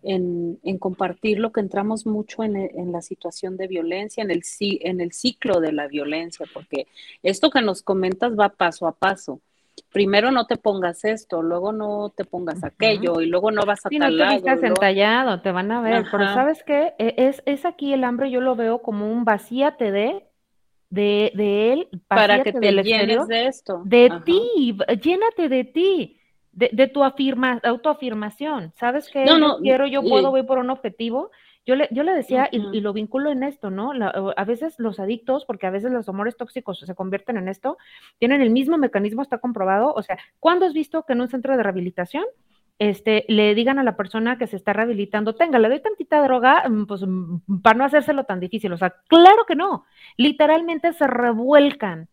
en, compartir lo que entramos mucho en, en, la situación de violencia, en el, en el ciclo de la violencia, porque esto que nos comentas va paso a paso. primero no te pongas esto, luego no te pongas aquello y luego no vas a Sí, tal no te vistas luego- entallado, te van a ver, pero. ¿sabes qué? E- Es, es aquí el hambre, yo lo veo como un vacíate de, de, de él, para que te llenes exterior, de esto. de Ajá. ti, llénate de ti, de, de tu afirma, autoafirmación. ¿Sabes qué? No, yo no, quiero, yo puedo, voy por un objetivo. Yo le, yo le decía, y- lo vinculo en esto, ¿no? La- a veces los adictos, porque a veces los amores tóxicos se convierten en esto, tienen el mismo mecanismo, está comprobado. O sea, ¿cuándo has visto que en un centro de rehabilitación este, le digan a la persona que se está rehabilitando, tenga, le doy tantita droga, mm, pues mm, para no hacérselo tan difícil. O sea, claro que no. Literalmente se revuelcan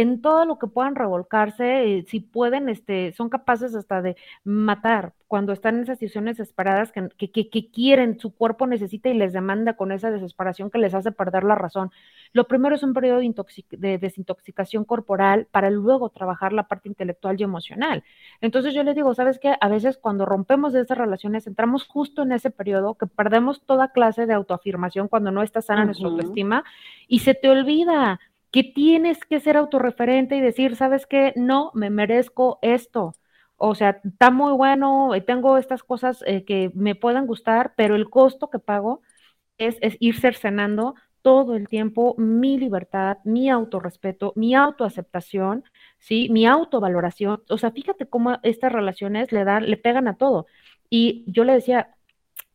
en todo lo que puedan revolcarse, eh, si pueden, este, son capaces hasta de matar cuando están en esas situaciones desesperadas que, que, quieren, su cuerpo necesita y les demanda con esa desesperación que les hace perder la razón. Lo primero es un periodo de, intoxic- de desintoxicación corporal para luego trabajar la parte intelectual y emocional. Entonces yo les digo, ¿sabes qué? A veces cuando rompemos de esas relaciones, entramos justo en ese periodo que perdemos toda clase de autoafirmación cuando no está sana nuestra Ujú. autoestima y se te olvida que tienes que ser autorreferente y decir, ¿sabes qué? No, me merezco esto. O sea, está muy bueno, eh, tengo estas cosas eh, que me puedan gustar, pero el costo que pago es, es ir cercenando todo el tiempo mi libertad, mi autorrespeto, mi autoaceptación, ¿sí? Mi autovaloración. O sea, fíjate cómo estas relaciones le dan, le pegan a todo. Y yo le decía,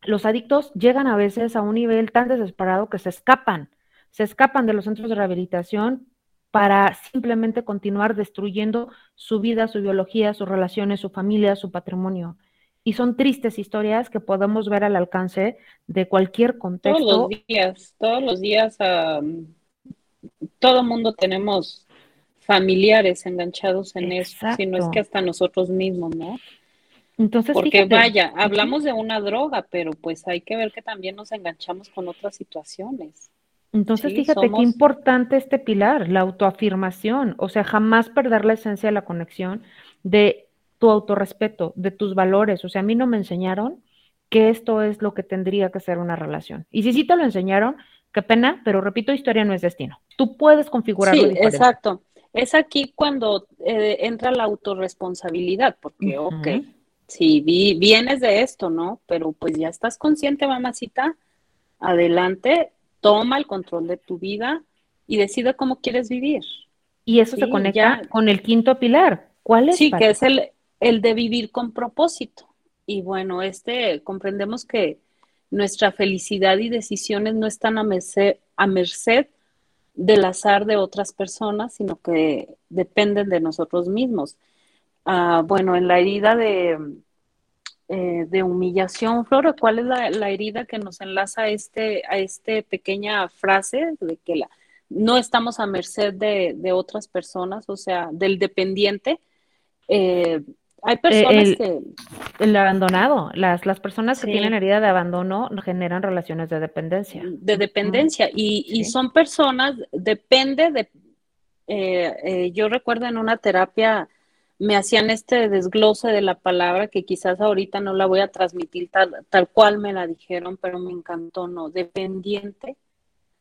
los adictos llegan a veces a un nivel tan desesperado que se escapan, se escapan de los centros de rehabilitación para simplemente continuar destruyendo su vida, su biología, sus relaciones, su familia, su patrimonio. Y son tristes historias que podemos ver al alcance de cualquier Todos contexto. los días, todos los días, todo mundo tenemos familiares enganchados en eso, si no es que hasta nosotros mismos, ¿no? Entonces, Porque fíjate, vaya, hablamos de una droga, pero pues hay que ver que también nos enganchamos con otras situaciones. Entonces, Sí, fíjate qué importante este pilar, la autoafirmación, o sea, jamás perder la esencia de la conexión de tu autorrespeto, de tus valores. O sea, a mí no me enseñaron que esto es lo que tendría que ser una relación. Y si sí te lo enseñaron, qué pena, pero repito, historia no es destino. Tú puedes configurarlo Sí, diferente. exacto. Es aquí cuando eh, entra la autorresponsabilidad, porque, ok, Ujú. sí, vi- vienes de esto, ¿no? Pero pues ya estás consciente, mamacita, adelante, toma el control de tu vida y decide cómo quieres vivir. Y eso se conecta ya. con el quinto pilar. ¿Cuál es? Sí, que es el, el de vivir con propósito. Y bueno, este comprendemos que nuestra felicidad y decisiones no están a merced, a merced del azar de otras personas, sino que dependen de nosotros mismos. Ah, bueno, en la herida de, eh, de humillación, Flora, ¿cuál es la, la herida que nos enlaza a este, a este pequeña frase de que la, no estamos a merced de, de otras personas, o sea, del dependiente? Eh, hay personas el- que El abandonado. Las, las personas que tienen herida de abandono generan relaciones de dependencia. de dependencia y, y Sí. son personas, depende de, eh, eh, yo recuerdo en una terapia me hacían este desglose de la palabra que quizás ahorita no la voy a transmitir tal, tal cual me la dijeron, pero me encantó, no, dependiente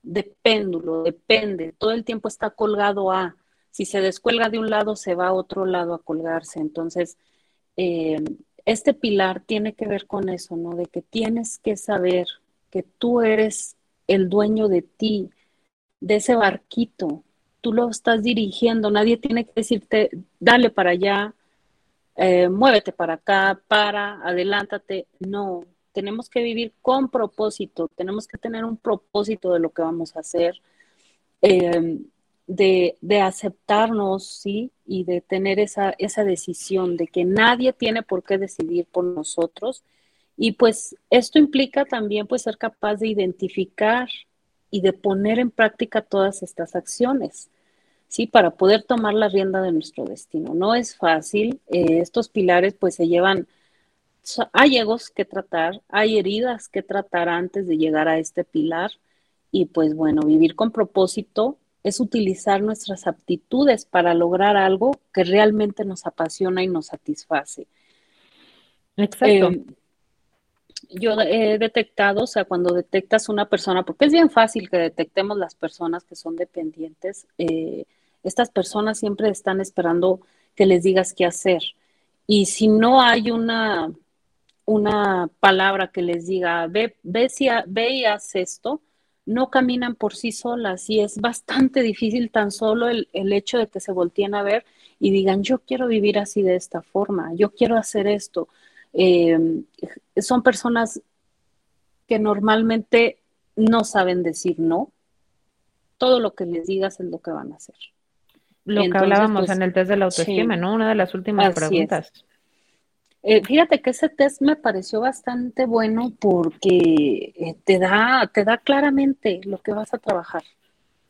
de péndulo, depende, todo el tiempo está colgado a, si se descuelga de un lado, se va a otro lado a colgarse, entonces eh, este pilar tiene que ver con eso, ¿no? De que tienes que saber que tú eres el dueño de ti, de ese barquito, tú lo estás dirigiendo, nadie tiene que decirte, dale para allá, eh, muévete para acá, para, adelántate, no, tenemos que vivir con propósito, tenemos que tener un propósito de lo que vamos a hacer, eh, de, de, aceptarnos, ¿sí? Y de tener esa, esa decisión de que nadie tiene por qué decidir por nosotros. Y pues esto implica también pues ser capaz de identificar y de poner en práctica todas estas acciones, ¿sí? Para poder tomar la rienda de nuestro destino. No es fácil, eh, estos pilares pues se llevan, hay egos que tratar, hay heridas que tratar antes de llegar a este pilar y pues bueno, vivir con propósito es utilizar nuestras aptitudes para lograr algo que realmente nos apasiona y nos satisface. Exacto. Eh, yo he detectado, o sea, cuando detectas una persona, porque es bien fácil que detectemos las personas que son dependientes, eh, estas personas siempre están esperando que les digas qué hacer. Y si no hay una, una palabra que les diga, ve, ve, si ve y haz esto, no caminan por sí solas y es bastante difícil tan solo el, el, hecho de que se volteen a ver y digan, yo quiero vivir así de esta forma, yo quiero hacer esto. Eh, son personas que normalmente no saben decir no. Todo lo que les digas es lo que van a hacer. Lo Entonces, que hablábamos pues, en el test de la autoestima, sí, ¿no? Una de las últimas preguntas. Eh, fíjate que ese test me pareció bastante bueno porque eh, te da, te da claramente lo que vas a trabajar.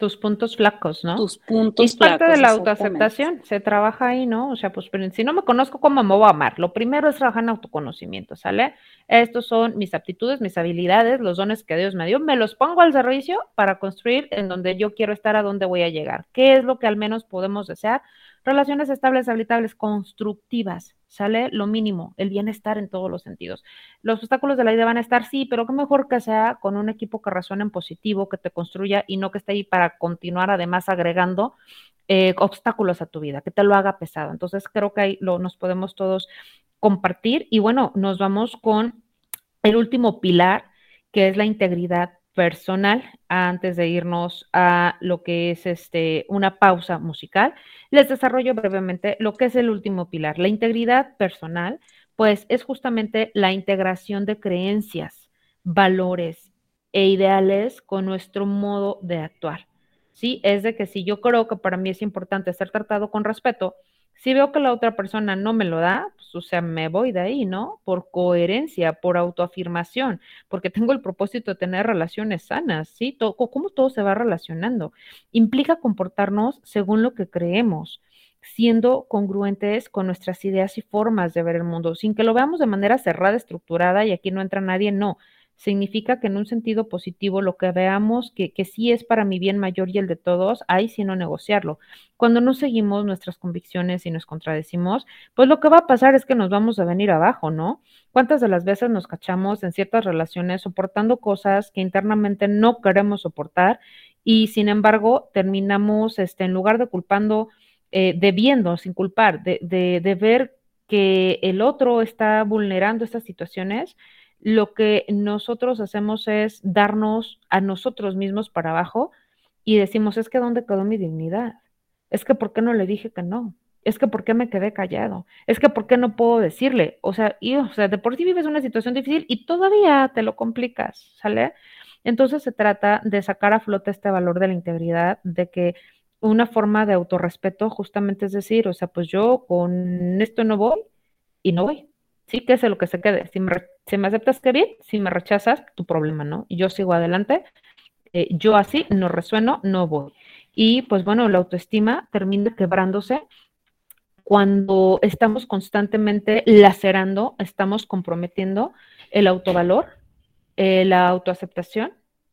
Tus puntos flacos, ¿no? Tus puntos es parte de la autoaceptación, se trabaja ahí, ¿no? O sea, pues si no me conozco, ¿cómo me voy a amar? Lo primero es trabajar en autoconocimiento, ¿sale? Estos son mis aptitudes, mis habilidades, los dones que Dios me dio, me los pongo al servicio para construir en donde yo quiero estar, a dónde voy a llegar. ¿Qué es lo que al menos podemos desear? Relaciones estables, habitables, constructivas, ¿sale? Lo mínimo, el bienestar en todos los sentidos. Los obstáculos de la vida van a estar, sí, pero qué mejor que sea con un equipo que resuene en positivo, que te construya y no que esté ahí para continuar además agregando eh, obstáculos a tu vida, que te lo haga pesado. Entonces creo que ahí lo, nos podemos todos compartir y bueno, nos vamos con el último pilar, que es la integridad personal antes de irnos a lo que es este una pausa musical. Les desarrollo brevemente lo que es el último pilar. La integridad personal, pues es justamente la integración de creencias, valores e ideales con nuestro modo de actuar. Sí, es de que si yo creo que para mí es importante ser tratado con respeto, si veo que la otra persona no me lo da, pues, o sea, me voy de ahí, ¿no? Por coherencia, por autoafirmación, porque tengo el propósito de tener relaciones sanas, ¿sí? Todo, ¿Cómo todo se va relacionando? Implica comportarnos según lo que creemos, siendo congruentes con nuestras ideas y formas de ver el mundo, sin que lo veamos de manera cerrada, estructurada y aquí no entra nadie, no significa que en un sentido positivo lo que veamos que, que sí es para mi bien mayor y el de todos, ahí sí no negociarlo. Cuando no seguimos nuestras convicciones y nos contradecimos, pues lo que va a pasar es que nos vamos a venir abajo, ¿no? ¿Cuántas de las veces nos cachamos en ciertas relaciones soportando cosas que internamente no queremos soportar y sin embargo terminamos, este, en lugar de culpando, eh, debiendo, sin culpar, de, de, de ver que el otro está vulnerando estas situaciones, lo que nosotros hacemos es darnos a nosotros mismos para abajo y decimos, es que ¿dónde quedó mi dignidad? Es que ¿por qué no le dije que no? Es que ¿por qué me quedé callado? Es que ¿por qué no puedo decirle? O sea, y, o sea, de por sí vives una situación difícil y todavía te lo complicas, ¿sale? Entonces se trata de sacar a flote este valor de la integridad, de que una forma de autorrespeto justamente es decir, o sea, pues yo con esto no voy y no voy, sí, que es lo que se quede. Si me, si me, aceptas, que bien, si me rechazas, tu problema, ¿no? Yo sigo adelante. Eh, yo así no resueno, no voy. Y pues bueno, la autoestima termina quebrándose cuando estamos constantemente lacerando, estamos comprometiendo el autovalor, eh, la autoaceptación,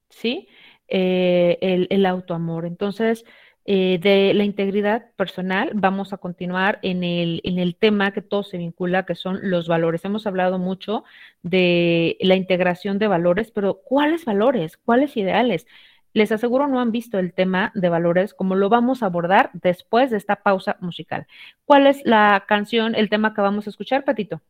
¿sí? Eh, el, el autoamor. Entonces, eh, de la integridad personal, vamos a continuar en el, en el tema que todo se vincula, que son los valores. Hemos hablado mucho de la integración de valores, pero ¿cuáles valores? ¿Cuáles ideales? Les aseguro no han visto el tema de valores como lo vamos a abordar después de esta pausa musical. ¿Cuál es la canción, el tema que vamos a escuchar, Patito?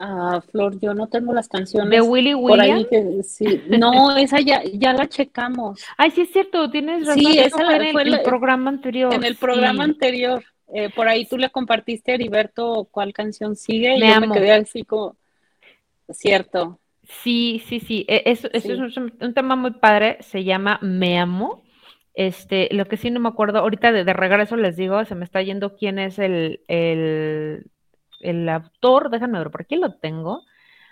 Ah, Flor, yo no tengo las canciones. ¿De Willy William? Que, sí. No, esa ya, ya la checamos. Ay, sí es cierto, tienes razón. Sí, esa fue en fue el, la, el, programa anterior. En el programa sí. anterior. Eh, por ahí tú le compartiste a Heriberto cuál canción sigue y me yo amo. me quedé así como, cierto. Sí, sí, sí. Eso, eso sí. es un, un, tema muy padre, se llama Me Amo. Este, lo que sí no me acuerdo, ahorita de, de regreso les digo, se me está yendo quién es el, el el autor, déjame ver, por aquí lo tengo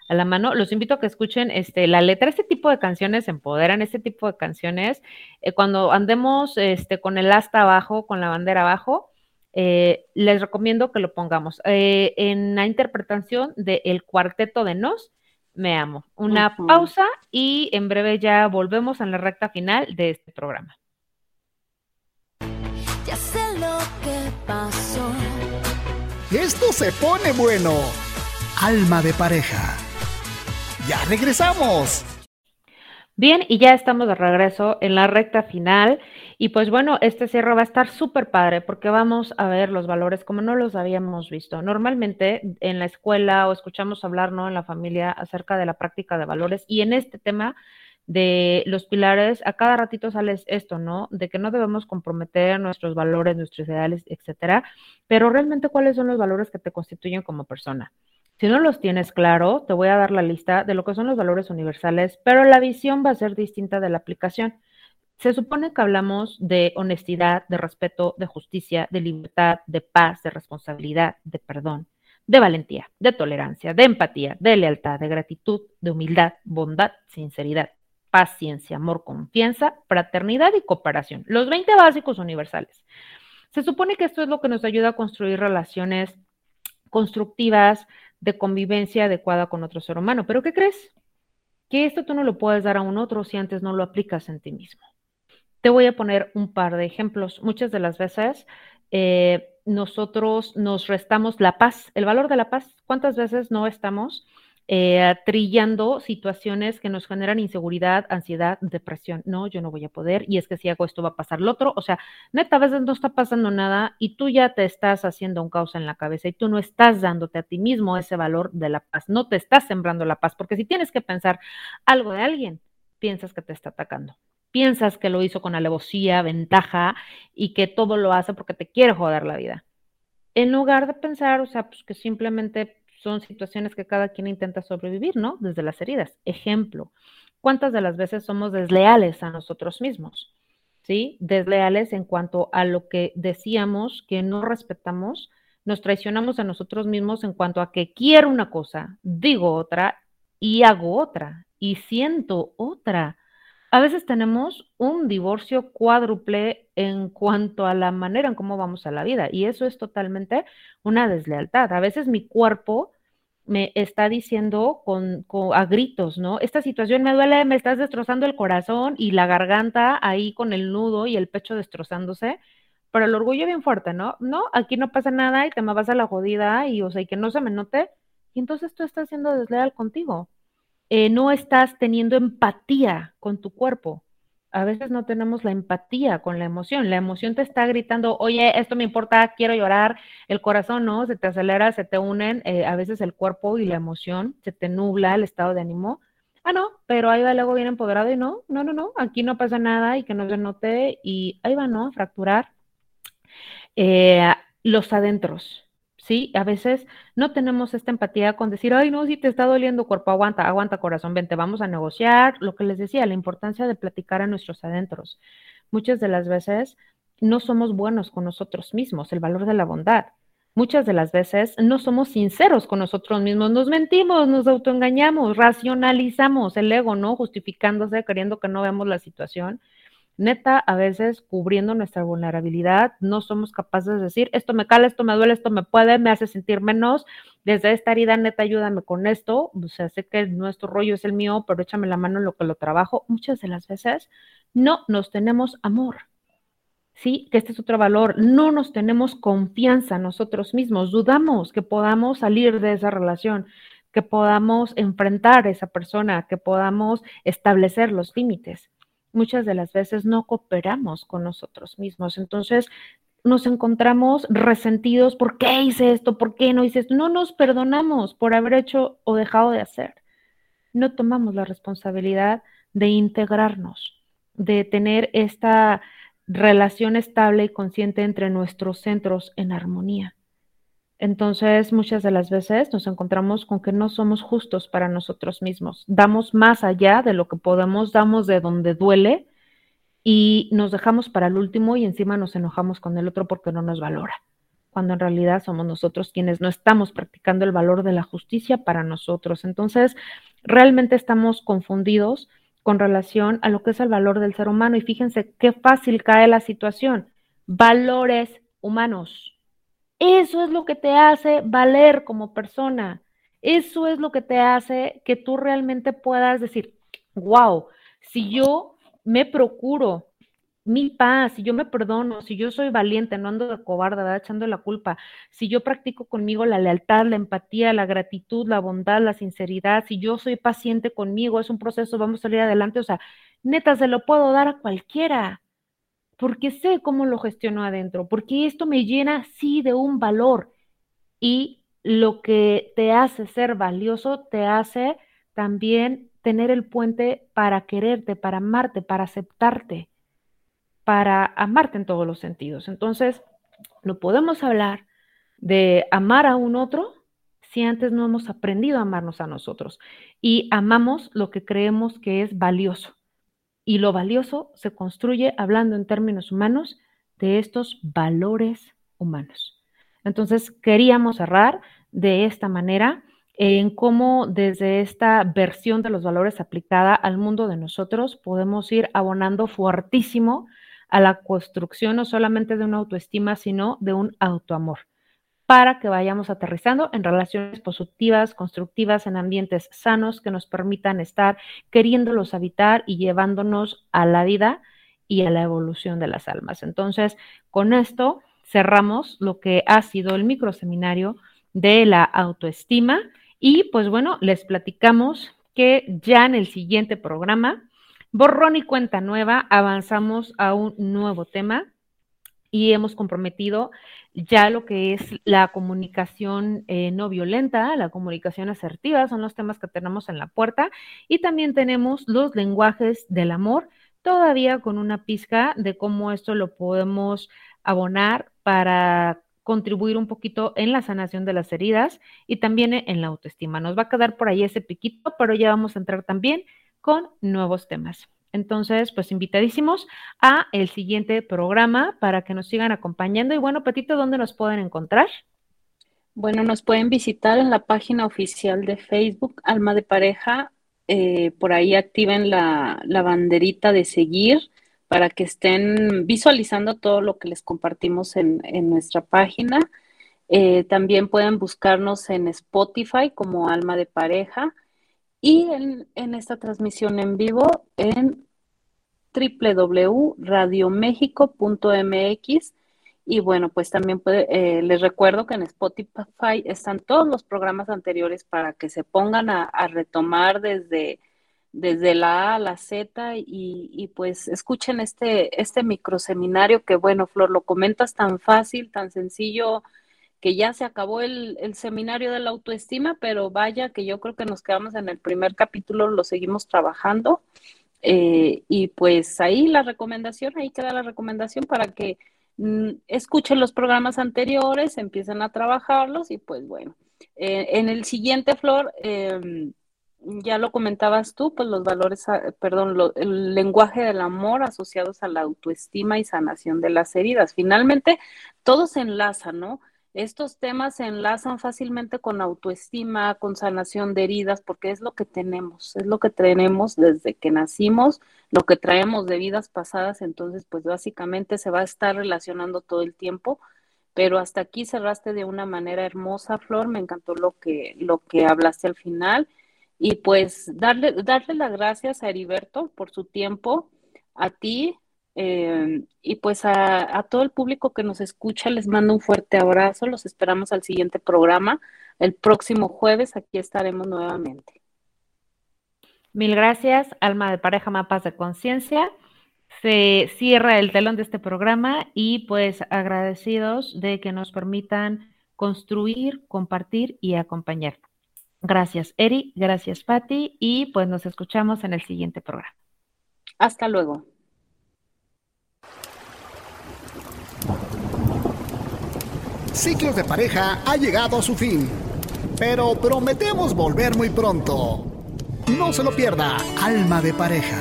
a la mano. Los invito a que escuchen este, la letra. Este tipo de canciones empoderan, este tipo de canciones. Eh, cuando andemos este, con el asta abajo, con la bandera abajo, eh, les recomiendo que lo pongamos. Eh, en la interpretación del el cuarteto de Nos, me amo. Una uh -huh. pausa y en breve ya volvemos a la recta final de este programa. Ya sé lo que pasó. Esto se pone bueno. Alma de pareja. Ya regresamos. Bien, y ya estamos de regreso en la recta final. Y pues bueno, este cierre va a estar súper padre porque vamos a ver los valores como no los habíamos visto. Normalmente en la escuela o escuchamos hablar, ¿no? En la familia acerca de la práctica de valores y en este tema de los pilares, a cada ratito sale esto, ¿no? De que no debemos comprometer nuestros valores, nuestros ideales, etcétera, pero realmente cuáles son los valores que te constituyen como persona. Si no los tienes claro, te voy a dar la lista de lo que son los valores universales, pero la visión va a ser distinta de la aplicación. Se supone que hablamos de honestidad, de respeto, de justicia, de libertad, de paz, de responsabilidad, de perdón, de valentía, de tolerancia, de empatía, de lealtad, de gratitud, de humildad, bondad, sinceridad, paciencia, amor, confianza, fraternidad y cooperación. Los 20 básicos universales. Se supone que esto es lo que nos ayuda a construir relaciones constructivas, de convivencia adecuada con otro ser humano. Pero ¿qué crees? Que esto tú no lo puedes dar a un otro si antes no lo aplicas en ti mismo. Te voy a poner un par de ejemplos. Muchas de las veces eh, nosotros nos restamos la paz, el valor de la paz. ¿Cuántas veces no estamos eh, trillando situaciones que nos generan inseguridad, ansiedad, depresión. No, yo no voy a poder y es que si hago esto va a pasar lo otro. O sea, neta, a veces no está pasando nada y tú ya te estás haciendo un caos en la cabeza y tú no estás dándote a ti mismo ese valor de la paz, no te estás sembrando la paz, porque si tienes que pensar algo de alguien, piensas que te está atacando. Piensas que lo hizo con alevosía, ventaja y que todo lo hace porque te quiere joder la vida. En lugar de pensar, o sea, pues que simplemente son situaciones que cada quien intenta sobrevivir, ¿no? Desde las heridas. Ejemplo, ¿cuántas de las veces somos desleales a nosotros mismos? ¿Sí? Desleales en cuanto a lo que decíamos que no respetamos, nos traicionamos a nosotros mismos en cuanto a que quiero una cosa, digo otra y hago otra y siento otra. A veces tenemos un divorcio cuádruple en cuanto a la manera en cómo vamos a la vida y eso es totalmente una deslealtad. A veces mi cuerpo me está diciendo con, a gritos, ¿no? Esta situación me duele, me estás destrozando el corazón y la garganta ahí con el nudo y el pecho destrozándose, pero el orgullo bien fuerte, ¿no? No, aquí no pasa nada y te me vas a la jodida y, o sea, y que no se me note. Y entonces tú estás siendo desleal contigo. Eh, no estás teniendo empatía con tu cuerpo. A veces no tenemos la empatía con la emoción. La emoción te está gritando, oye, esto me importa, quiero llorar. El corazón, ¿no? Se te acelera, se te unen. Eh, a veces el cuerpo y la emoción, se te nubla el estado de ánimo. Ah, no, pero ahí va el ego bien empoderado y no, no, no, no, aquí no pasa nada y que no se note y ahí va, ¿no? Fracturar eh, los adentros. ¿Sí? A veces no tenemos esta empatía con decir, ay, no, si te está doliendo cuerpo, aguanta, aguanta corazón, vente, vamos a negociar. Lo que les decía, la importancia de platicar a nuestros adentros. Muchas de las veces no somos buenos con nosotros mismos, el valor de la bondad. Muchas de las veces no somos sinceros con nosotros mismos, nos mentimos, nos autoengañamos, racionalizamos el ego, ¿no? Justificándose, queriendo que no veamos la situación neta, a veces cubriendo nuestra vulnerabilidad, no somos capaces de decir, esto me cala, esto me duele, esto me puede, me hace sentir menos, desde esta herida, neta, ayúdame con esto, o sea, sé que nuestro rollo es el mío, pero échame la mano en lo que lo trabajo. Muchas de las veces no nos tenemos amor. Sí, que este es otro valor. No nos tenemos confianza nosotros mismos. Dudamos que podamos salir de esa relación, que podamos enfrentar a esa persona, que podamos establecer los límites muchas de las veces no cooperamos con nosotros mismos. Entonces nos encontramos resentidos, ¿por qué hice esto? ¿Por qué no hice esto? No nos perdonamos por haber hecho o dejado de hacer. No tomamos la responsabilidad de integrarnos, de tener esta relación estable y consciente entre nuestros centros en armonía. Entonces, muchas de las veces nos encontramos con que no somos justos para nosotros mismos. Damos más allá de lo que podemos, damos de donde duele y nos dejamos para el último y encima nos enojamos con el otro porque no nos valora, cuando en realidad somos nosotros quienes no estamos practicando el valor de la justicia para nosotros. Entonces, realmente estamos confundidos con relación a lo que es el valor del ser humano y fíjense qué fácil cae la situación. Valores humanos eso es lo que te hace valer como persona. Eso es lo que te hace que tú realmente puedas decir, wow, si yo me procuro mi paz, si yo me perdono, si yo soy valiente, no ando de cobarde, echando la culpa, si yo practico conmigo la lealtad, la empatía, la gratitud, la bondad, la sinceridad, si yo soy paciente conmigo, es un proceso, vamos a salir adelante, o sea, neta, se lo puedo dar a cualquiera porque sé cómo lo gestiono adentro, porque esto me llena sí de un valor y lo que te hace ser valioso te hace también tener el puente para quererte, para amarte, para aceptarte, para amarte en todos los sentidos. Entonces, no podemos hablar de amar a un otro si antes no hemos aprendido a amarnos a nosotros y amamos lo que creemos que es valioso. Y lo valioso se construye hablando en términos humanos de estos valores humanos. Entonces, queríamos cerrar de esta manera en cómo desde esta versión de los valores aplicada al mundo de nosotros podemos ir abonando fuertísimo a la construcción no solamente de una autoestima, sino de un autoamor para que vayamos aterrizando en relaciones positivas, constructivas, en ambientes sanos que nos permitan estar queriéndolos habitar y llevándonos a la vida y a la evolución de las almas. Entonces, con esto cerramos lo que ha sido el microseminario de la autoestima y pues bueno, les platicamos que ya en el siguiente programa, borrón y cuenta nueva, avanzamos a un nuevo tema y hemos comprometido ya lo que es la comunicación eh, no violenta, la comunicación asertiva, son los temas que tenemos en la puerta y también tenemos los lenguajes del amor, todavía con una pizca de cómo esto lo podemos abonar para contribuir un poquito en la sanación de las heridas y también en la autoestima. Nos va a quedar por ahí ese piquito, pero ya vamos a entrar también con nuevos temas. Entonces, pues invitadísimos a el siguiente programa para que nos sigan acompañando. Y bueno, Petito, ¿dónde nos pueden encontrar? Bueno, nos pueden visitar en la página oficial de Facebook, Alma de Pareja. Eh, por ahí activen la, banderita de seguir para que estén visualizando todo lo que les compartimos en, nuestra página. Eh, también pueden buscarnos en Spotify como Alma de Pareja y en, en esta transmisión en vivo en www.radiomexico.mx. Y bueno, pues también puede, eh, les recuerdo que en Spotify están todos los programas anteriores para que se pongan a, retomar desde, desde la A a la Z y, pues escuchen este, este microseminario que bueno, Flor, lo comentas tan fácil, tan sencillo, que ya se acabó el, el, seminario de la autoestima, pero vaya que yo creo que nos quedamos en el primer capítulo, lo seguimos trabajando eh, y pues ahí la recomendación, ahí queda la recomendación para que mm, escuchen los programas anteriores, empiecen a trabajarlos y pues bueno, eh, en el siguiente, Flor, em, ya lo comentabas tú, pues los valores, ah, perdón, el lenguaje del amor asociados a la autoestima y sanación de las heridas. Finalmente, todo se enlaza, ¿no? Estos temas se enlazan fácilmente con autoestima, con sanación de heridas, porque es lo que tenemos, es lo que tenemos desde que nacimos, lo que traemos de vidas pasadas, entonces pues básicamente se va a estar relacionando todo el tiempo, pero hasta aquí cerraste de una manera hermosa, Flor, me encantó lo que, lo que hablaste al final. Y pues darle, darle las gracias a Heriberto por su tiempo, a ti, eh, y pues a, todo el público que nos escucha les mando un fuerte abrazo. Los esperamos al siguiente programa. El próximo jueves aquí estaremos nuevamente. Mil gracias, Alma de Pareja Mapas de Conciencia. Se cierra el telón de este programa y pues agradecidos de que nos permitan construir, compartir y acompañar. Gracias, Eri, gracias, Patti, y pues nos escuchamos en el siguiente programa. Hasta luego. Ciclos de pareja ha llegado a su fin, pero prometemos volver muy pronto. No se lo pierda, Alma de Pareja.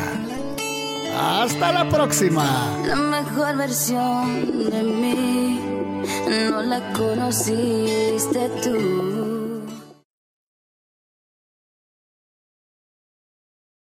Hasta la próxima. La mejor versión de mí no la conociste tú.